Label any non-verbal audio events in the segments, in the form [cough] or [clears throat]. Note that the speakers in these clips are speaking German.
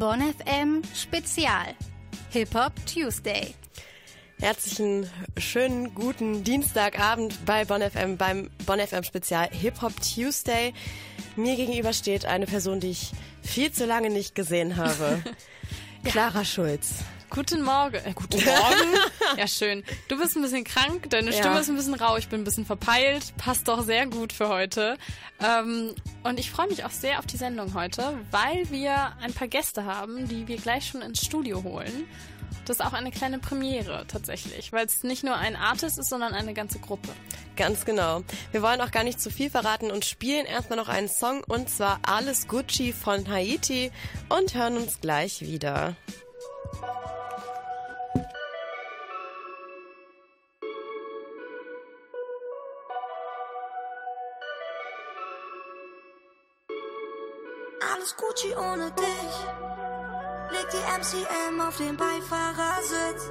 Bonn FM Spezial. Hip Hop Tuesday. Herzlichen schönen guten Dienstagabend bei Bonn FM beim Bonn FM Spezial Hip Hop Tuesday. Mir gegenüber steht eine Person, die ich viel zu lange nicht gesehen habe. [laughs] Clara Schulz. Guten Morgen. Äh, guten Morgen. [laughs] ja, schön. Du bist ein bisschen krank, deine Stimme Ja. ist ein bisschen rau, ich bin ein bisschen verpeilt. Passt doch sehr gut für heute. Ähm, und ich freue mich auch sehr auf die Sendung heute, weil wir ein paar Gäste haben, die wir gleich schon ins Studio holen. Das ist auch eine kleine Premiere tatsächlich, weil es nicht nur ein Artist ist, sondern eine ganze Gruppe. Ganz genau. Wir wollen auch gar nicht zu viel verraten und spielen erstmal noch einen Song und zwar Alles Gucci von Haiti und hören uns gleich wieder. Alles Gucci ohne dich. Leg die MCM auf den Beifahrersitz.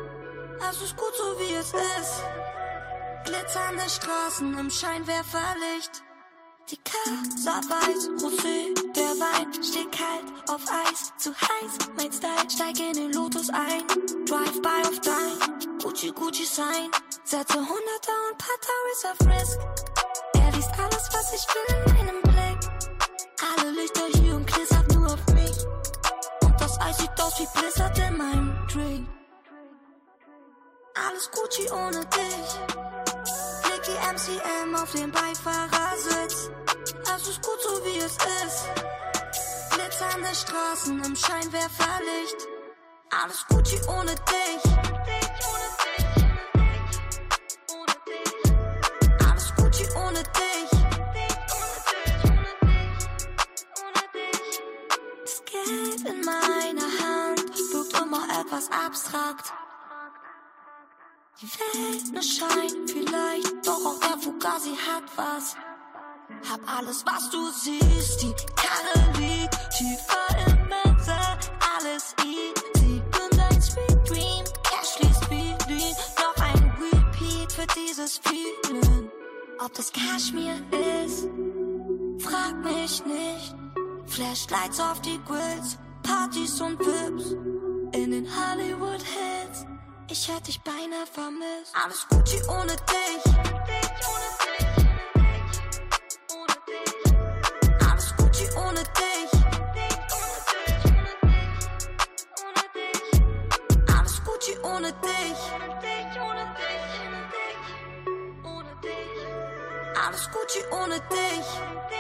Es ist gut so wie es ist. Glitzernde Straßen im Scheinwerferlicht. Die Casa weiß, Rosé, der Wein steht kalt auf Eis, zu heiß, mein Style, steig in den Lotus ein, Drive-by auf dein, Gucci Gucci Sign, setze Hunderter und paar Tories auf Risk. Er liest alles, was ich will in meinem Blick. Alle Lichter hier Eis sieht aus wie Blizzard in meinem Drink. Alles Gucci ohne dich. Die MCM auf den Beifahrersitz. Es ist gut so wie es ist. Glitzernde Straßen im Scheinwerferlicht. Alles Gucci ohne dich. Alles Gucci ohne dich. Etwas abstrakt. Die Welt ne Schein vielleicht, doch auch der Fugazi hat was. Hab alles, was du siehst, die Karre liegt tiefer im Mitte, alles easy. Bin dein Sweet Dream, Cash wie Lean, noch ein Repeat für dieses Feeling. Ob das Kaschmir ist, frag mich nicht. Flashlights auf die Grills, Partys und Vips in den Hollywood Hills. Ich hätte dich beinahe vermisst. Alles Gucci ohne dich. Alles Gucci ohne dich. Alles Gucci ohne dich. Alles Gucci ohne dich.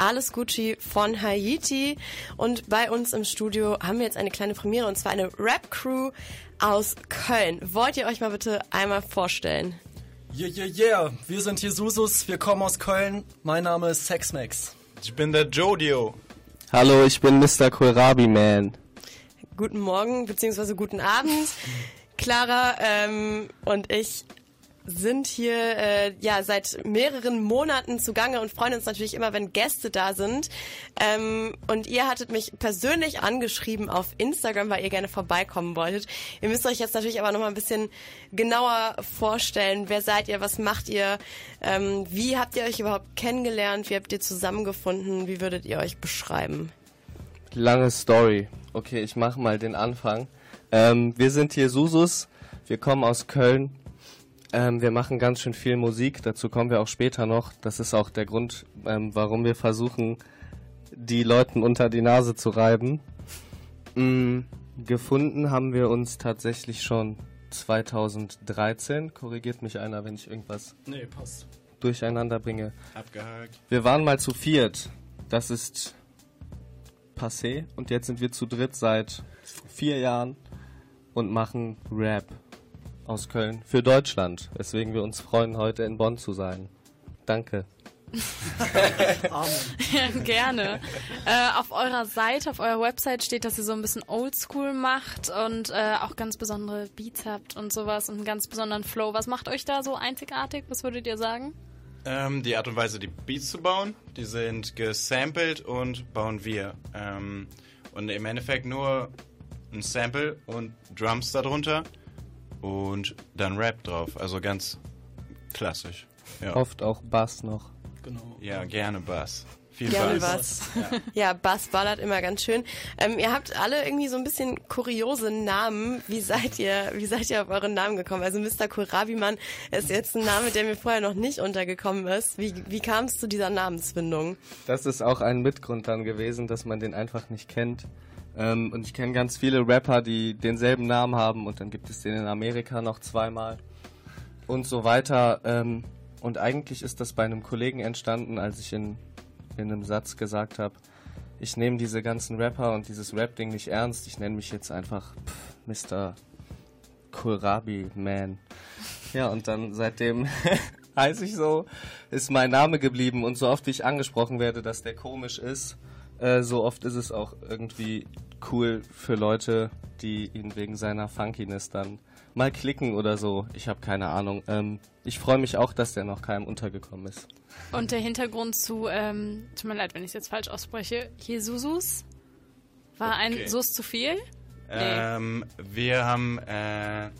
Alles Gucci von Haiti und bei uns im Studio haben wir jetzt eine kleine Premiere und zwar eine Rap-Crew aus Köln. Wollt ihr euch mal bitte einmal vorstellen? Yeah, yeah, yeah. Wir sind hier Susus, wir kommen aus Köln. Mein Name ist Sexmax. Ich bin der Jodio. Hallo, ich bin Mr. Kohlrabi Man. Guten Morgen bzw. guten Abend. [laughs] Clara ähm, und ich sind hier äh, ja seit mehreren Monaten zugange und freuen uns natürlich immer, wenn Gäste da sind. Ähm, und ihr hattet mich persönlich angeschrieben auf Instagram, weil ihr gerne vorbeikommen wolltet. Ihr müsst euch jetzt natürlich aber noch mal ein bisschen genauer vorstellen. Wer seid ihr? Was macht ihr? Ähm, wie habt ihr euch überhaupt kennengelernt? Wie habt ihr zusammengefunden? Wie würdet ihr euch beschreiben? Lange Story. Okay, ich mache mal den Anfang. Ähm, wir sind hier Susus. Wir kommen aus Köln. Ähm, wir machen ganz schön viel Musik. Dazu kommen wir auch später noch. Das ist auch der Grund, ähm, warum wir versuchen, die Leuten unter die Nase zu reiben. Mm, gefunden haben wir uns tatsächlich schon 2013. Korrigiert mich einer, wenn ich irgendwas Nee, passt. durcheinander bringe. Abgehakt. Wir waren mal zu viert. Das ist passé. Und jetzt sind wir zu dritt seit vier Jahren und machen Rap aus Köln für Deutschland. Weswegen wir uns freuen, heute in Bonn zu sein. Danke. Ja, [laughs] gerne. äh, auf eurer Seite, auf eurer Website steht, dass ihr so ein bisschen Oldschool macht und äh, auch ganz besondere Beats habt und sowas und einen ganz besonderen Flow. Was macht euch da so einzigartig? Was würdet ihr sagen? Ähm, die Art und Weise, die Beats zu bauen, die sind gesampelt und bauen wir. Ähm, und im Endeffekt nur ein Sample und Drums darunter und dann Rap drauf. Also ganz klassisch. Ja, Oft auch Bass noch. Genau. ja gerne Bass. Viel Gerne Bass. was. Ja, Bass ballert immer ganz schön. Ähm, ihr habt alle irgendwie so ein bisschen kuriose Namen. Wie seid ihr, wie seid ihr auf euren Namen gekommen? Also Mr. Kohlrabi-Mann ist jetzt ein Name, der mir vorher noch nicht untergekommen ist. Wie, wie kam es zu dieser Namensfindung? Das ist auch ein Mitgrund dann gewesen, dass man den einfach nicht kennt. Ähm, und ich kenne ganz viele Rapper, die denselben Namen haben und dann gibt es den in Amerika noch zweimal und so weiter. Ähm, und eigentlich ist das bei einem Kollegen entstanden, als ich in, in einem Satz gesagt habe, ich nehme diese ganzen Rapper und dieses Rap-Ding nicht ernst. Ich nenne mich jetzt einfach pff, Mr. Kohlrabi Man. Ja, und dann seitdem [laughs] heiße ich so, ist mein Name geblieben und so oft wie ich angesprochen werde, dass der komisch ist, äh, so oft ist es auch irgendwie cool für Leute, die ihn wegen seiner Funkiness dann mal klicken oder so. Ich habe keine Ahnung. Ähm, ich freue mich auch, dass der noch keinem untergekommen ist. Und der Hintergrund zu, ähm, tut mir leid, wenn ich es jetzt falsch ausspreche, Jesusus war ein Okay. Sus zu viel? Ähm, wir haben äh,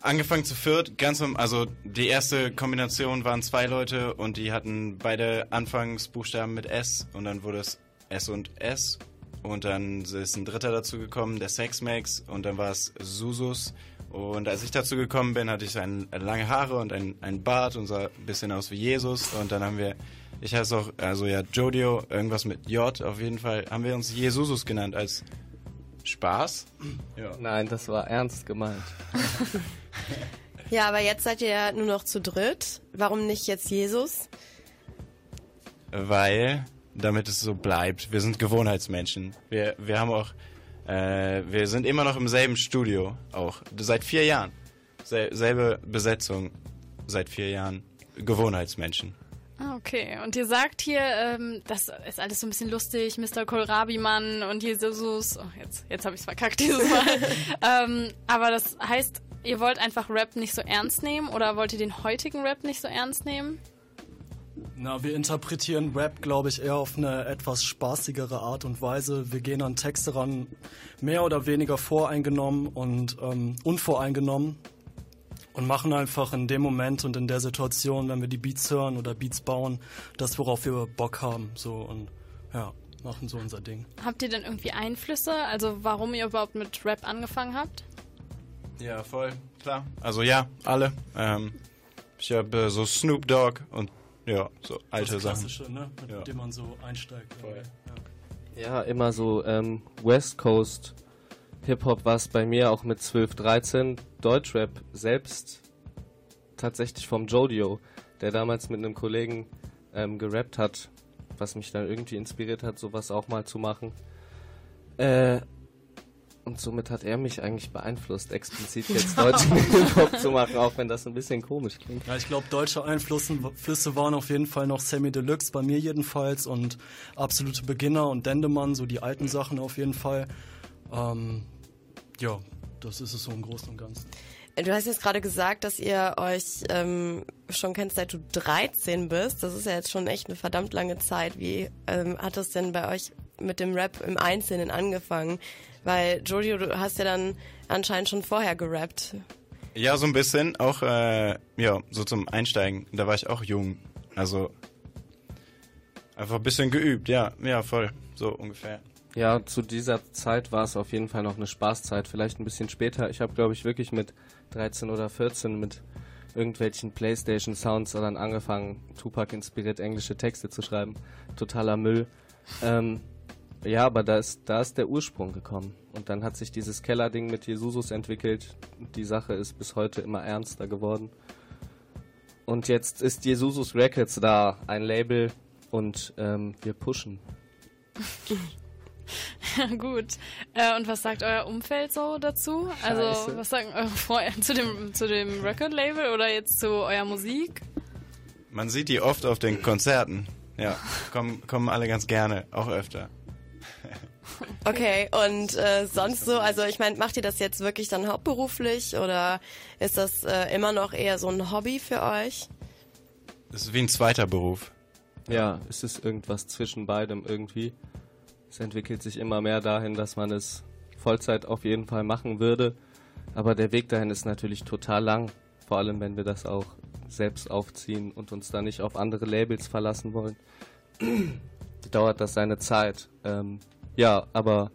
angefangen zu viert, ganz um, also die erste Kombination waren zwei Leute und die hatten beide Anfangsbuchstaben mit S und dann wurde es S und S und dann ist ein dritter dazu gekommen, der Sexmax und dann war es Susus und als ich dazu gekommen bin, hatte ich ein, lange Haare und ein, ein Bart und sah ein bisschen aus wie Jesus und dann haben wir, ich heiße auch, also ja, Jodio, irgendwas mit J auf jeden Fall, haben wir uns Jesusus genannt als Spaß. Ja. Nein, das war ernst gemeint. Ja, aber jetzt seid ihr ja nur noch zu dritt. Warum nicht jetzt Jesus? Weil, damit es so bleibt, wir sind Gewohnheitsmenschen. Wir, wir haben auch, äh, wir sind immer noch im selben Studio, auch seit vier Jahren. Sel selbe Besetzung seit vier Jahren. Gewohnheitsmenschen. Ah, okay. Und ihr sagt hier, ähm, das ist alles so ein bisschen lustig, Mr. Kohlrabi-Mann und Jesus. Oh, jetzt jetzt habe ich es verkackt dieses Mal. [laughs] ähm, aber das heißt, ihr wollt einfach Rap nicht so ernst nehmen oder wollt ihr den heutigen Rap nicht so ernst nehmen? Na, wir interpretieren Rap, glaube ich, eher auf eine etwas spaßigere Art und Weise. Wir gehen an Texte ran, mehr oder weniger voreingenommen und ähm, unvoreingenommen und machen einfach in dem Moment und in der Situation, wenn wir die Beats hören oder Beats bauen, das, worauf wir Bock haben. So und ja, machen so unser Ding. Habt ihr denn irgendwie Einflüsse? Also warum ihr überhaupt mit Rap angefangen habt? Ja, voll, klar. Also ja, alle. Ähm, ich habe äh, so Snoop Dogg und ja, so alte das Sachen. Klassische, ne? mit Ja. dem man so einsteigt. Voll. Ja. Ja, immer so ähm, West Coast Hip-Hop war es bei mir auch mit 12, 13. Deutschrap selbst tatsächlich vom Jodio, der damals mit einem Kollegen ähm, gerappt hat, was mich dann irgendwie inspiriert hat, sowas auch mal zu machen. Äh, und somit hat er mich eigentlich beeinflusst, explizit [laughs] jetzt deutschen Hip-Hop zu machen, auch wenn das ein bisschen komisch klingt. Ja, ich glaube, deutsche Einflüsse Flüsse waren auf jeden Fall noch Sammy Deluxe, bei mir jedenfalls, und absolute Beginner und Dendemann, so die alten Sachen auf jeden Fall. Ähm, ja, das ist es so im Großen und Ganzen. Du hast jetzt gerade gesagt, dass ihr euch ähm, schon kennt, seit du 13 bist. Das ist ja jetzt schon echt eine verdammt lange Zeit. Wie ähm, hat das denn bei euch mit dem Rap im Einzelnen angefangen? Weil, Jodio, du hast ja dann anscheinend schon vorher gerappt. Ja, so ein bisschen. Auch, äh, ja, so zum Einsteigen. Da war ich auch jung. Also, einfach ein bisschen geübt, ja. Ja, voll. So ungefähr. Ja, zu dieser Zeit war es auf jeden Fall noch eine Spaßzeit, vielleicht ein bisschen später. Ich habe, glaube ich, wirklich mit 13 oder 14 mit irgendwelchen Playstation-Sounds dann angefangen, Tupac inspiriert englische Texte zu schreiben. Totaler Müll. Ähm, ja, aber da ist, da ist der Ursprung gekommen. Und dann hat sich dieses Kellerding mit Jesusus entwickelt. Die Sache ist bis heute immer ernster geworden. Und jetzt ist Jesusus Records da, ein Label, und ähm, wir pushen. Ja, [laughs] gut. Äh, und was sagt euer Umfeld so dazu? Also, Scheiße. was sagen eure Freunde zu dem, zu dem Record-Label oder jetzt zu eurer Musik? Man sieht die oft auf den Konzerten. Ja, kommen, kommen alle ganz gerne, auch öfter. [laughs] Okay, und äh, sonst so, also ich meine, macht ihr das jetzt wirklich dann hauptberuflich oder ist das äh, immer noch eher so ein Hobby für euch? Das ist wie ein zweiter Beruf. Ja, es ist irgendwas zwischen beidem irgendwie. Es entwickelt sich immer mehr dahin, dass man es Vollzeit auf jeden Fall machen würde. Aber der Weg dahin ist natürlich total lang. Vor allem, wenn wir das auch selbst aufziehen und uns da nicht auf andere Labels verlassen wollen. [clears throat] Dauert das seine Zeit. Ähm, ja, aber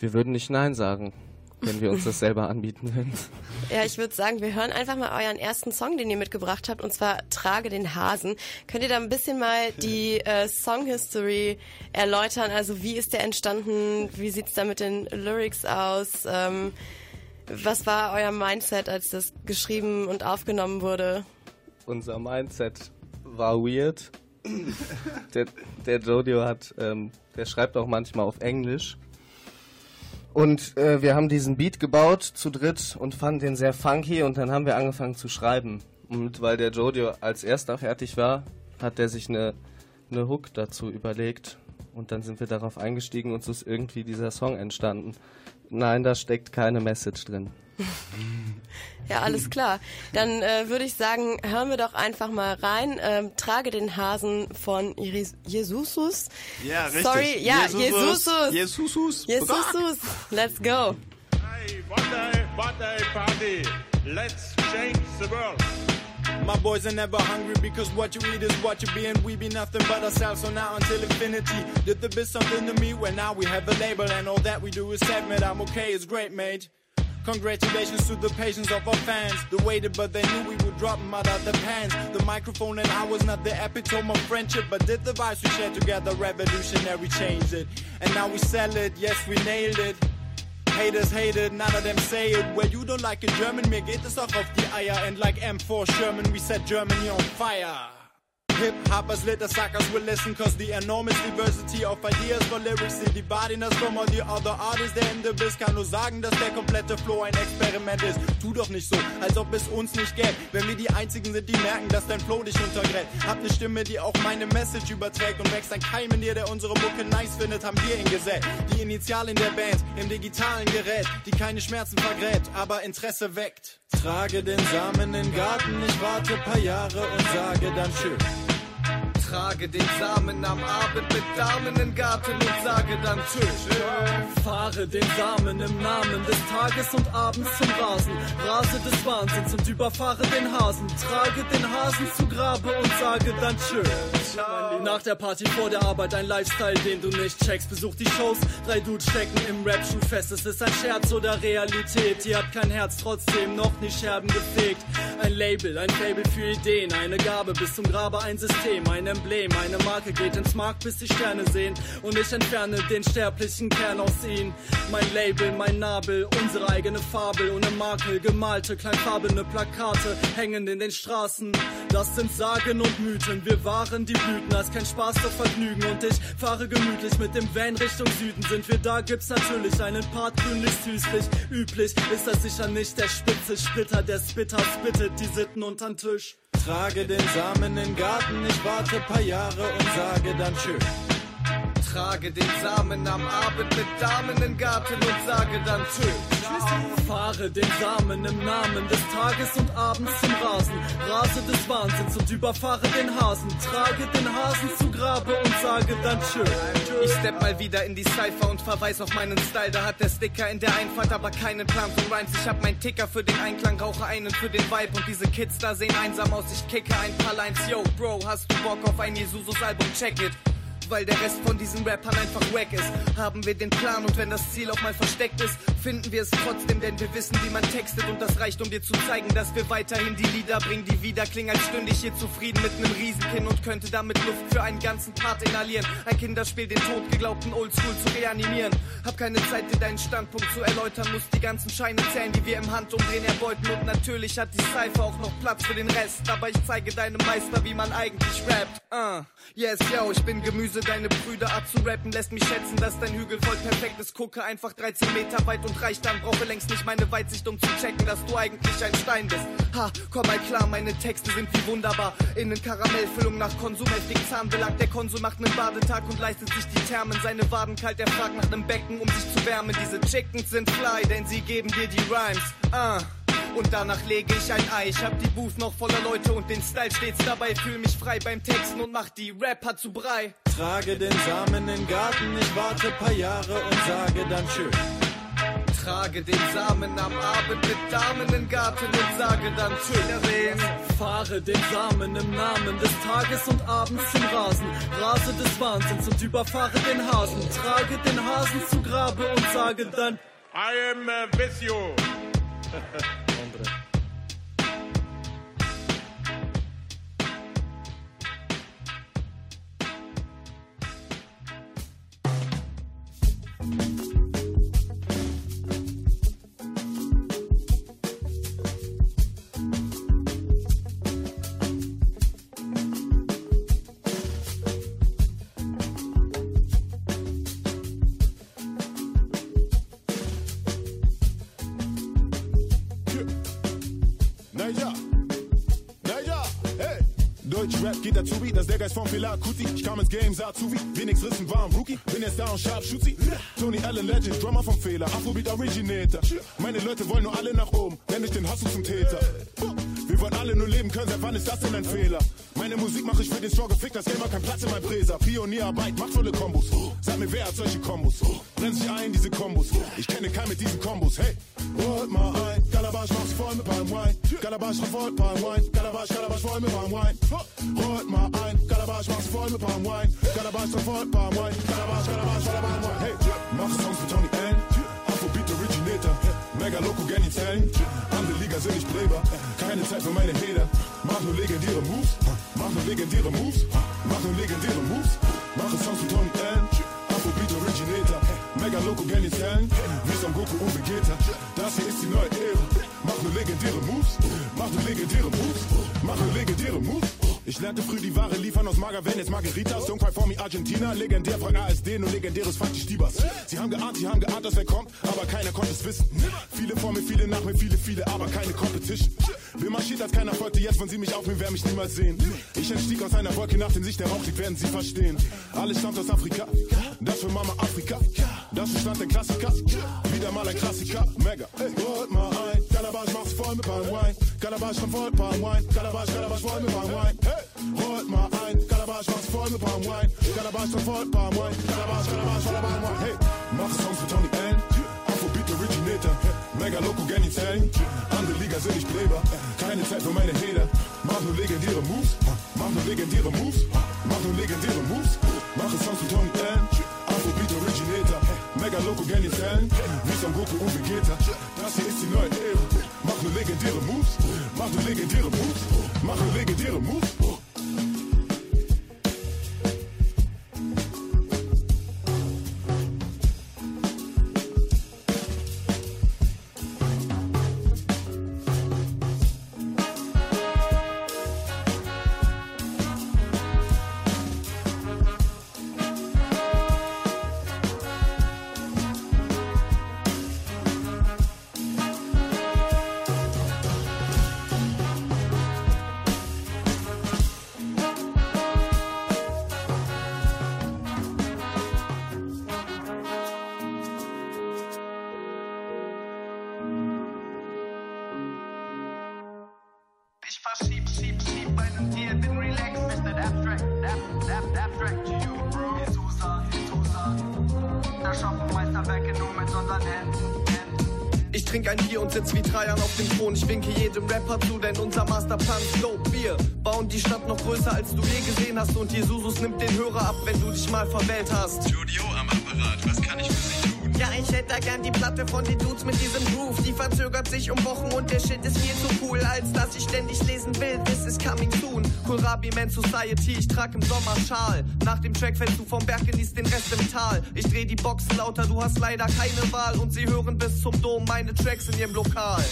wir würden nicht Nein sagen, wenn wir uns das selber anbieten würden. Ja, ich würde sagen, wir hören einfach mal euren ersten Song, den ihr mitgebracht habt, und zwar Trage den Hasen. Könnt ihr da ein bisschen mal die äh, Song History erläutern? Also wie ist der entstanden? Wie sieht's da mit den Lyrics aus? Ähm, was war euer Mindset, als das geschrieben und aufgenommen wurde? Unser Mindset war weird. Der, der Jodio hat, ähm, der schreibt auch manchmal auf Englisch. Und äh, wir haben diesen Beat gebaut zu dritt und fanden den sehr funky und dann haben wir angefangen zu schreiben. Und weil der Jodio als erster fertig war, hat er sich eine, eine Hook dazu überlegt. Und dann sind wir darauf eingestiegen und so ist irgendwie dieser Song entstanden. Nein, da steckt keine Message drin. [laughs] Ja, alles klar. Dann äh, würde ich sagen, hören wir doch einfach mal rein. Ähm, Trage den Hasen von Jesusus. Ja, richtig. Sorry, ja, Jesusus. Jesusus. Jesusus. Let's go. Hey, birthday, birthday party. Let's change the world. My boys are never hungry because what you eat is what you be, and we be nothing but ourselves. So now until infinity, did the bit something to me? Well, now we have a label, and all that we do is admit I'm okay. It's great, mate. Congratulations to the patience of our fans. They waited, but they knew we would drop 'em out of the pants. The microphone and I was not the epitome of friendship, but did the vibes we shared together revolutionary change it? And now we sell it, yes, we nailed it. Haters hate it, none of them say it. Well, you don't like it, German, mir geht es auch auf die Eier. And like M4 Sherman, we set Germany on fire. Hip hoppers, litter suckers will listen cause the enormous diversity of ideas for lyrics die bodied us from all the other artists. Der in the Biss kann nur sagen, dass der komplette Flow ein Experiment ist. Tu doch nicht so, als ob es uns nicht gäbe. Wenn wir die einzigen sind, die merken, dass dein Flow dich untergräbt. Hab ne Stimme, die auch meine Message überträgt und wächst ein Keim in dir, der unsere Mucke nice findet, haben wir ihn gesät. Die Initialien der Band im digitalen Gerät, die keine Schmerzen vergräbt, aber Interesse weckt. Trage den Samen in den Garten, ich warte paar Jahre und sage dann tschüss. Trage den Samen am Abend mit Damen im Garten und sage dann Tschüss. Fahre den Samen im Namen des Tages und abends zum Rasen. Rase des Wahnsinns und überfahre den Hasen. Trage den Hasen zu Grabe und sage dann Tschüss. Nach der Party vor der Arbeit ein Lifestyle, den du nicht checkst. Besuch die Shows, drei Dudes stecken im Rap-Schuh fest. Es ist ein Scherz oder Realität. Ihr habt kein Herz, trotzdem noch nie Scherben gefegt. Ein Label, ein Fable für Ideen. Eine Gabe bis zum Grabe, ein System, ein Emblem. Eine Marke geht ins Markt, bis die Sterne sehen. Und ich entferne den sterblichen Kern aus ihnen. Mein Label, mein Nabel, unsere eigene Fabel. Ohne Makel, gemalte, kleinfarbene Plakate hängen in den Straßen. Das sind Sagen und Mythen. Wir waren die Blüten, als kein Spaß, doch Vergnügen. Und ich fahre gemütlich mit dem Van Richtung Süden. Sind wir da, gibt's natürlich einen Part grünlich süßlich. Üblich ist das sicher nicht der spitze Splitter, der Spitter spittet die Sitten untern Tisch. Trage den Samen in den Garten, ich warte paar Jahre und sage dann Tschüss. Trage den Samen am Abend mit Damen im Garten und sage dann Tschüss. Fahre den Samen im Namen des Tages und abends zum Rasen. Rase des Wahnsinns und überfahre den Hasen. Trage den Hasen zu Grabe und sage dann Tschüss. Ich stepp mal wieder in die Cypher und verweis auf meinen Style. Da hat der Sticker in der Einfahrt aber keinen Plan von Rhymes. Ich hab meinen Ticker für den Einklang, rauche einen für den Vibe. Und diese Kids da sehen einsam aus. Ich kicke ein paar Lines. Yo, Bro, hast du Bock auf ein Jesus-Album? Check it. Weil der Rest von diesen Rappern einfach wack ist, haben wir den Plan und wenn das Ziel auch mal versteckt ist, finden wir es trotzdem, denn wir wissen, wie man textet und das reicht, um dir zu zeigen, dass wir weiterhin die Lieder bringen, die wieder klingen, als stünde ich hier zufrieden mit nem Riesenkinn und könnte damit Luft für einen ganzen Part inhalieren. Ein Kinderspiel, den totgeglaubten Oldschool zu reanimieren. Hab keine Zeit, dir deinen Standpunkt zu erläutern, muss die ganzen Scheine zählen, die wir im Handumdrehen erbeuten und natürlich hat die Cypher auch noch Platz für den Rest, aber ich zeige deinem Meister, wie man eigentlich rappt. Uh, yes, yo, ich bin Gemüse, deine Brüder abzurappen lässt mich schätzen, dass dein Hügel voll perfekt ist. Gucke einfach 13 Meter weit und reich dann, brauche längst nicht meine Weitsicht, um zu checken, dass du eigentlich ein Stein bist. Ha, komm mal klar, meine Texte sind wie wunderbar. Innen Karamellfüllung nach Konsum, heftig Zahnbelag. Der Konsul macht einen Badetag und leistet sich die Thermen. Seine Waden kalt, er fragt nach einem Becken, um sich zu wärmen. Diese Chickens sind fly, denn sie geben dir die Rhymes. Ah. und danach lege ich ein Ei. Ich hab die Booth noch voller Leute und den Style stets dabei. Fühl mich frei beim Texten und mach die Rapper zu Brei. Trage den Samen in den Garten, ich warte paar Jahre und sage dann schön. Trage den Samen am Abend mit Damen im Garten und sage dann Wiedersehen. Fahre den Samen im Namen des Tages und abends zum Rasen. Rase des Wahnsinns und überfahre den Hasen. Trage den Hasen zu Grabe und sage dann I am uh, with you. [laughs] das der Geist vom Fela Kuti. Ich kam ins Game, sah zu wie, wenigst Rissen war ein Rookie. Bin jetzt da und sharp Shooty. Tony Allen Legend, Drummer vom Fehler, Afrobeat Originator. Meine Leute wollen nur alle nach oben, wenn ich den Hustle zum Täter. Wir wollen alle nur leben können, seit wann ist das denn ein Fehler? Meine Musik mache ich für den Struggle, fick das Game hat keinen Platz in meinem Bräser. Pionierarbeit, machtvolle Kombos. Sag mir, wer hat solche Kombos? Brennt sich ein, diese Kombos. Ich kenne keinen mit diesen Kombos, hey. Holt mal ein, Galabash macht's voll mit Palm Wine. Galabash voll Palm Wine. Galabash, Galabash voll mit Palm Wine. Holt mal ein, Galabash macht's voll mit Palm Wine. Galabash voll Palm Wine. Galabash, Galabash voll Palm. Hey, mach Songs Tony N. Afrobeat Originator. Mega Loco Zellen. Andere Liga sind nicht Breber. Keine Zeit für meine Hater. Mach nur legendäre Moves. Mach nur legendäre Moves. Mach nur legendäre Moves. Mache Songs für Tony N. Afrobeat Originator. Mega Loco Genny Zellen. Wie Son Goku und Vegeta. Das hier ist die neue Ära. Mach nur legendäre Moves. Mach nur legendäre Moves. Mach nur legendäre Moves. Ich lernte früh die Ware liefern aus Magerwen, jetzt Margaritas, Don't Cry For Argentina, legendär frag ASD, nur legendäres fuck die Stiebers. Sie haben geahnt, sie haben geahnt, dass wer kommt, aber keiner konnte es wissen. Viele vor mir, viele nach mir, viele, viele, aber keine Competition. Wer marschiert, als keiner folgte, jetzt wollen sie mich aufnehmen, werden mich niemals sehen. Ich entstieg aus einer Wolke, nach dem Sicht der Rauch liegt, werden sie verstehen. Alles stammt aus Afrika, das für Mama Afrika. Das ist Stand der Klassiker, wieder mal ein Klassiker, mega. Ey, holt mal ein, Galabash macht's voll mit Palm Wine. Galabash von voll Palm Wine, Galabash, Galabash voll mit Palm Wine. Hey, holt mal ein, Galabash macht's voll mit Palm Wine. Galabash von voll Palm Wine, Galabash, Galabash voll Palm Wine. Hey, mach Songs für Tony N. Afrobeat Originator, Mega Loco Zellen. Andere Liga sind nicht Breber, keine Zeit für meine Hater. Mach nur legendäre Moves, mach nur legendäre Moves, mach nur legendäre Moves. Mache Songs für Tony N. Afrobeat Originator, Mega Loco Zellen. Wie Son Goku und Vegeta. Das hier ist die neue Ära. Mach nur legendäre Moves, mach nur legendäre Moves, mach nur legendäre Moves. Trink ein Bier und sitz wie Trajan auf dem Thron. Ich winke jedem Rapper zu, denn unser Masterplan ist dope. Wir bauen die Stadt noch größer, als du je gesehen hast. Und Jesus nimmt den Hörer ab, wenn du dich mal verwählt hast. Studio am Apparat, was kann ich für Sie tun? Ja, ich hätte da gern die Platte von den Dudes mit diesem Groove. Die verzögert sich um Wochen und der Shit ist viel zu cool, als dass ich ständig lesen will. This is coming soon. Kohlrabi Man Society, ich trag im Sommer Schal. Nach dem Track fällst du vom Berg, genießt den Rest im Tal. Ich dreh die Boxen lauter, du hast leider keine Wahl. Und sie hören bis zum Dom meine Tracks in ihrem Lokal.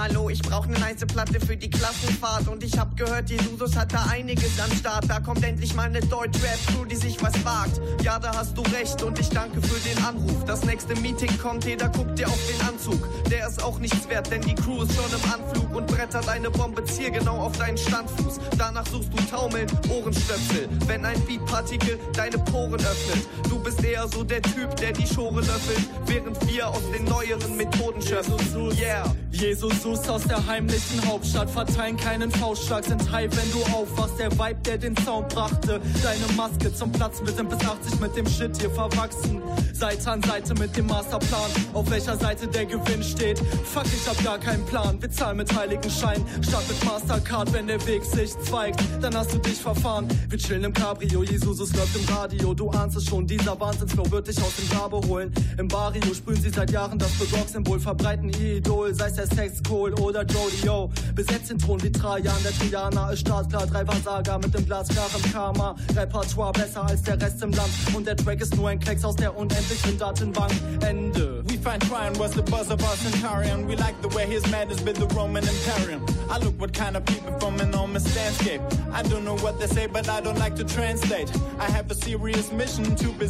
Hallo, ich brauch ne nice Platte für die Klassenfahrt. Und ich hab gehört, Jesus hat da einiges am Start. Da kommt endlich mal ne Deutsch-Rap-Crew, die sich was wagt. Ja, da hast du recht und ich danke für den Anruf. Das nächste Meeting kommt, jeder guckt dir auf den Anzug. Der ist auch nichts wert, denn die Crew ist schon im Anflug und brettert eine Bombe zielgenau auf deinen Standfuß. Danach suchst du Taumeln, Ohrenstöpsel. Wenn ein Beatpartikel deine Poren öffnet. Du bist eher so der Typ, der die Schore löffelt, während wir aus den neueren Methoden schöpfen. Yeah. Jesus aus der heimlichen Hauptstadt verteilen keinen Faustschlag, sind high, wenn du aufwachst. Der Vibe, der den Sound brachte, deine Maske zum Platzen. Wir sind bis 80 mit dem Shit hier verwachsen. Seite an Seite mit dem Masterplan, auf welcher Seite der Gewinn steht. Fuck, ich hab gar keinen Plan. Wir zahlen mit Heiligenschein statt mit Mastercard. Wenn der Weg sich zweigt, dann hast du dich verfahren. Wir chillen im Cabrio, Jesus es läuft im Radio. Du ahnst es schon, dieser Wahnsinnsflow wird dich aus dem Grabe holen. Im Barrio sprühen sie seit Jahren das Bedrock-Symbol, verbreiten ihr Idol, sei es der Sex, Kohl oder Jodie-O. Besetzt den Thron wie Trajan, der Trianer ist startklar. Drei Versager mit dem glasklaren Karma. Repertoire besser als der Rest im Land. Und der Track ist nur ein Klecks aus der unendlichen Datenbank. Ende. We find Tryon was the buzz of our Centaurian. We like the way his madness built the Roman Imperium. I look what kind of people from enormous landscape. I don't know what they say, but I don't like to translate. I have a serious mission to you.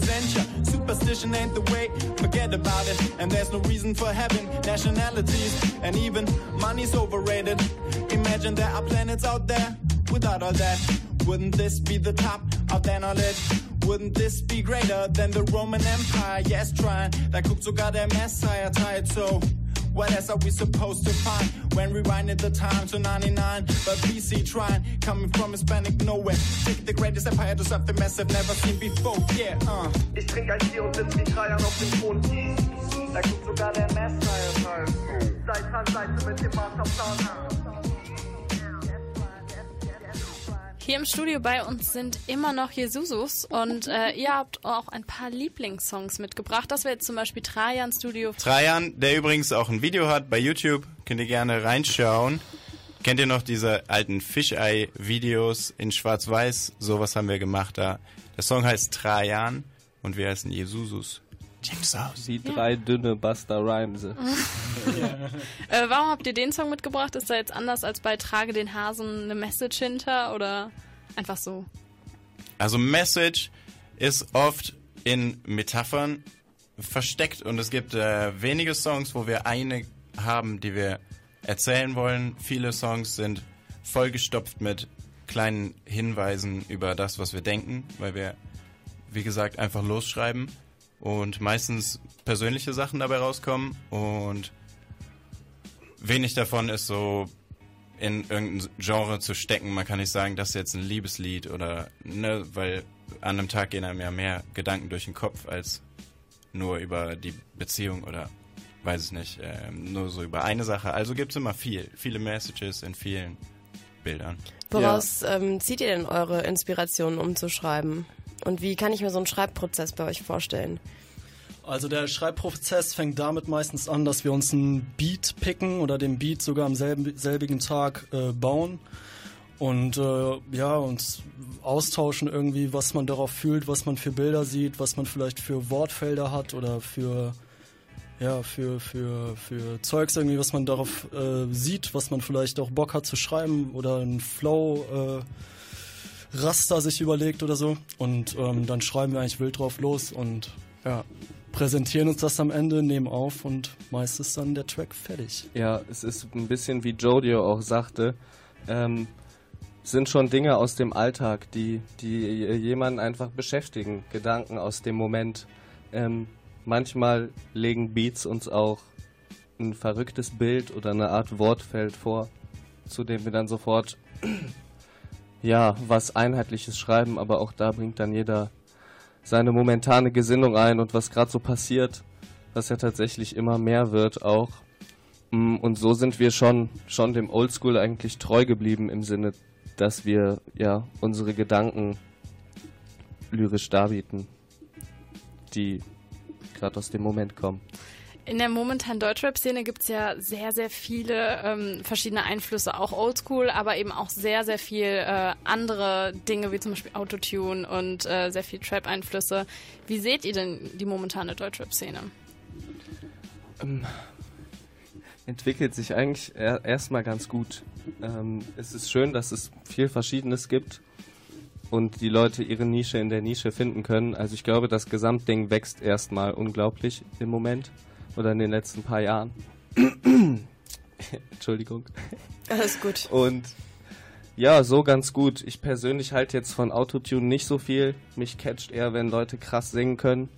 Superstition ain't the way, forget about it. And there's no reason for having nationalities. And even money's overrated. Imagine there are planets out there without all that. Wouldn't this be the top of the knowledge? Wouldn't this be greater than the Roman Empire? Yes, trying. Da guckt sogar der Messiah tight, so. What else are we supposed to find when rewinding the time to 99? But BC trying, coming from Hispanic nowhere. Take the greatest empire to something massive never seen before. Yeah, uh. Ich trink ein Bier und wie auf dem Thron. Da guckt sogar der Messiah. Seite an Seite mit dem Masterplan. Hier im Studio bei uns sind immer noch Jesusus und äh, ihr habt auch ein paar Lieblingssongs mitgebracht. Das wäre jetzt zum Beispiel Trajan Studio. Trajan, der übrigens auch ein Video hat bei YouTube, könnt ihr gerne reinschauen. Kennt ihr noch diese alten Fischei-Videos in Schwarz-Weiß? Sowas haben wir gemacht da. Der Song heißt Trajan und wir heißen Jesusus. Check's aus. Die drei dünne Buster Rhymes. [laughs] äh, warum habt ihr den Song mitgebracht? Ist da jetzt anders als bei Trage den Hasen eine Message hinter oder einfach so? Also Message ist oft in Metaphern versteckt und es gibt äh, wenige Songs, wo wir eine haben, die wir erzählen wollen. Viele Songs sind vollgestopft mit kleinen Hinweisen über das, was wir denken, weil wir, wie gesagt, einfach losschreiben und meistens persönliche Sachen dabei rauskommen und wenig davon ist so in irgendein Genre zu stecken. Man kann nicht sagen, das ist jetzt ein Liebeslied oder ne, weil an einem Tag gehen einem ja mehr Gedanken durch den Kopf als nur über die Beziehung oder weiß ich nicht, äh, nur so über eine Sache. Also gibt es immer viel, viele Messages in vielen Bildern. Woraus ja. ähm, zieht ihr denn eure Inspirationen, um zu schreiben? Und wie kann ich mir so einen Schreibprozess bei euch vorstellen? Also der Schreibprozess fängt damit meistens an, dass wir uns einen Beat picken oder den Beat sogar am selbigen Tag äh, bauen und äh, ja uns austauschen irgendwie, was man darauf fühlt, was man für Bilder sieht, was man vielleicht für Wortfelder hat oder für ja für für für Zeugs irgendwie, was man darauf äh, sieht, was man vielleicht auch Bock hat zu schreiben oder einen Flow äh, Raster sich überlegt oder so und ähm, dann schreiben wir eigentlich wild drauf los und ja präsentieren uns das am Ende, nehmen auf und meist ist dann der Track fertig. Ja, es ist ein bisschen wie Jodio auch sagte, ähm, sind schon Dinge aus dem Alltag, die, die jemanden einfach beschäftigen, Gedanken aus dem Moment. Ähm, manchmal legen Beats uns auch ein verrücktes Bild oder eine Art Wortfeld vor, zu dem wir dann sofort ja was Einheitliches schreiben, aber auch da bringt dann jeder seine momentane Gesinnung ein und was gerade so passiert, was ja tatsächlich immer mehr wird auch. Mm, und so sind wir schon, schon dem Oldschool eigentlich treu geblieben im Sinne, dass wir ja unsere Gedanken lyrisch darbieten, die gerade aus dem Moment kommen. In der momentanen Deutschrap-Szene gibt es ja sehr, sehr viele ähm, verschiedene Einflüsse, auch Oldschool, aber eben auch sehr, sehr viel äh, andere Dinge, wie zum Beispiel Autotune und äh, sehr viel Trap-Einflüsse. Wie seht ihr denn die momentane Deutschrap-Szene? Ähm, entwickelt sich eigentlich er erstmal ganz gut. Ähm, es ist schön, dass es viel Verschiedenes gibt und die Leute ihre Nische in der Nische finden können. Also ich glaube, das Gesamtding wächst erstmal unglaublich im Moment oder in den letzten paar Jahren. [clears throat] Entschuldigung. Alles gut. Und ja, so ganz gut. Ich persönlich halte jetzt von Autotune nicht so viel. Mich catcht eher, wenn Leute krass singen können.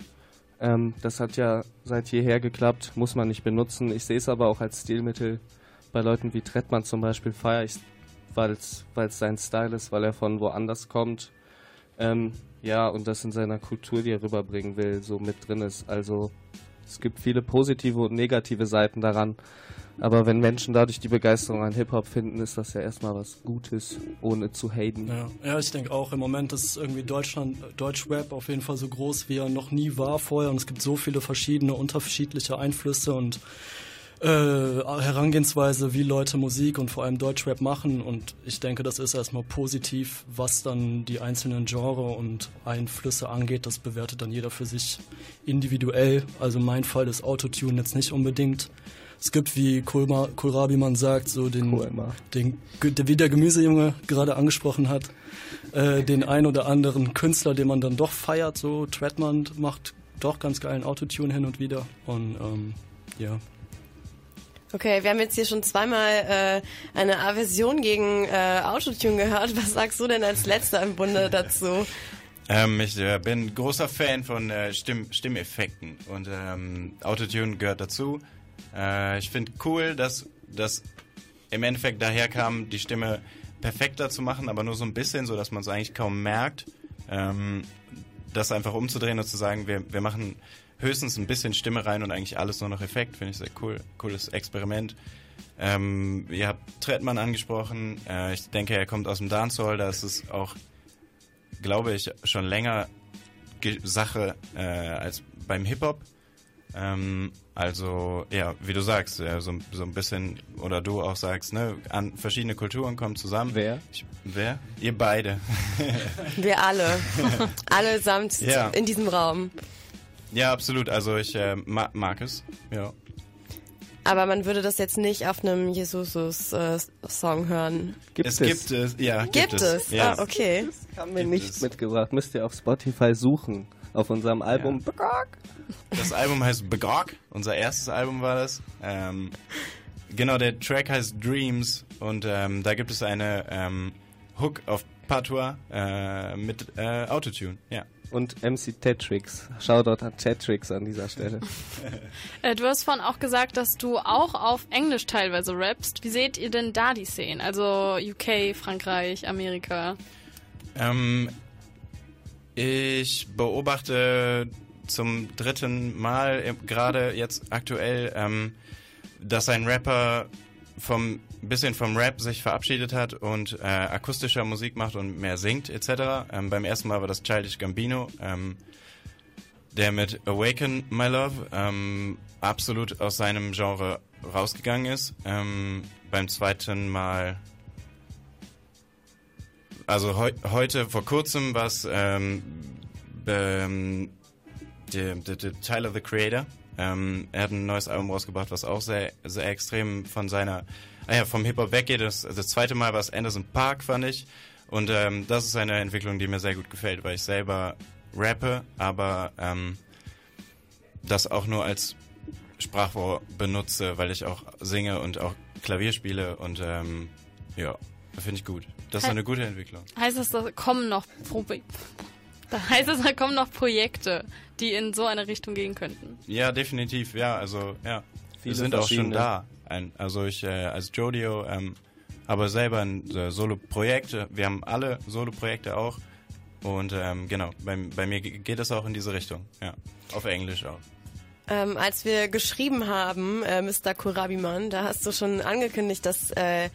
Ähm, das hat ja seit jeher geklappt, muss man nicht benutzen. Ich sehe es aber auch als Stilmittel. Bei Leuten wie Trettmann zum Beispiel feiere ich weil es sein Style ist, weil er von woanders kommt. Ähm, ja, und das in seiner Kultur, die er rüberbringen will, so mit drin ist. Also es gibt viele positive und negative Seiten daran. Aber wenn Menschen dadurch die Begeisterung an Hip-Hop finden, ist das ja erstmal was Gutes, ohne zu haten. Ja, ja ich denke auch, im Moment ist irgendwie Deutschland, Deutschrap auf jeden Fall so groß, wie er noch nie war vorher. Und es gibt so viele verschiedene, unterschiedliche Einflüsse und äh, Herangehensweise, wie Leute Musik und vor allem Deutschrap machen. Und ich denke, das ist erstmal positiv, was dann die einzelnen Genre und Einflüsse angeht. Das bewertet dann jeder für sich individuell. Also mein Fall ist Autotune jetzt nicht unbedingt. Es gibt, wie Kohlrabi man sagt, so den, den, wie der Gemüsejunge gerade angesprochen hat, äh, den ein oder anderen Künstler, den man dann doch feiert. So Treadman macht doch ganz geilen Autotune hin und wieder. Und ähm, ja. Okay, wir haben jetzt hier schon zweimal äh, eine Aversion gegen äh, Autotune gehört. Was sagst du denn als letzter im Bunde dazu? Ähm, ich äh, bin großer Fan von äh, Stimm Stimmeffekten und ähm, Autotune gehört dazu. Äh, ich finde cool, dass das im Endeffekt daher kam, die Stimme perfekter zu machen, aber nur so ein bisschen, so dass man es eigentlich kaum merkt. Ähm, das einfach umzudrehen und zu sagen, wir, wir machen höchstens ein bisschen Stimme rein und eigentlich alles nur noch Effekt. Finde ich sehr cool. Cooles Experiment. Ähm, ihr habt Trettmann angesprochen. Äh, ich denke, er kommt aus dem Dancehall. Da ist es auch, glaube ich, schon länger Ge Sache äh, als beim Hip-Hop. Ähm, also, ja, wie du sagst, ja, so, so ein bisschen, oder du auch sagst, ne, an verschiedene Kulturen kommen zusammen. Wer? Ich, wer? Ihr beide. Wir alle. [laughs] Allesamt Ja. in diesem Raum. Ja, absolut. Also ich äh, ma mag es. Ja. Aber man würde das jetzt nicht auf einem Jesus-Song hören. Gibt es, es. gibt es, ja. Gibt es? Ja. Ah, okay. Haben wir nicht mitgebracht. Müsst ihr auf Spotify suchen. Auf unserem Album. Das Album heißt Begog. Unser erstes Album war das. Ähm, genau, der Track heißt Dreams und ähm, da gibt es eine ähm, Hook auf Patois äh, mit äh, Autotune. Ja. Und MC Tetrix. Shoutout an Tetrix an dieser Stelle. [laughs] Äh, du hast vorhin auch gesagt, dass du auch auf Englisch teilweise rappst. Wie seht ihr denn da die Szenen? Also UK, Frankreich, Amerika. Ähm, ich beobachte zum dritten Mal äh, gerade jetzt aktuell, ähm, dass ein Rapper vom bisschen vom Rap sich verabschiedet hat und äh, akustischer Musik macht und mehr singt etc. Ähm, beim ersten Mal war das Childish Gambino, ähm, der mit Awaken My Love ähm, absolut aus seinem Genre rausgegangen ist. Ähm, beim zweiten Mal also heu heute, vor kurzem, war es ähm, Tyler the Creator. Ähm, er hat ein neues Album rausgebracht, was auch sehr, sehr extrem von seiner, ah ja, vom Hip-Hop weggeht. Das, das zweite Mal war es Anderson Park, fand ich. Und ähm, das ist eine Entwicklung, die mir sehr gut gefällt, weil ich selber rappe, aber ähm, das auch nur als Sprachrohr benutze, weil ich auch singe und auch Klavier spiele und ähm, ja, finde ich gut. Das ist eine gute Entwicklung. Heißt das, da kommen noch Pro [laughs] da heißt es, da kommen noch Projekte, die in so eine Richtung gehen könnten. Ja, definitiv, ja, also ja. Viele wir sind auch schon da. Ein, also ich äh, als Jodio ähm, aber selber ein äh, Solo-Projekt. Wir haben alle Solo-Projekte auch. Und ähm, genau, bei, bei mir ge- geht es auch in diese Richtung. Ja, auf Englisch auch. Ähm, als wir geschrieben haben, äh, Mr. Kurabiman, da hast du schon angekündigt, dass äh,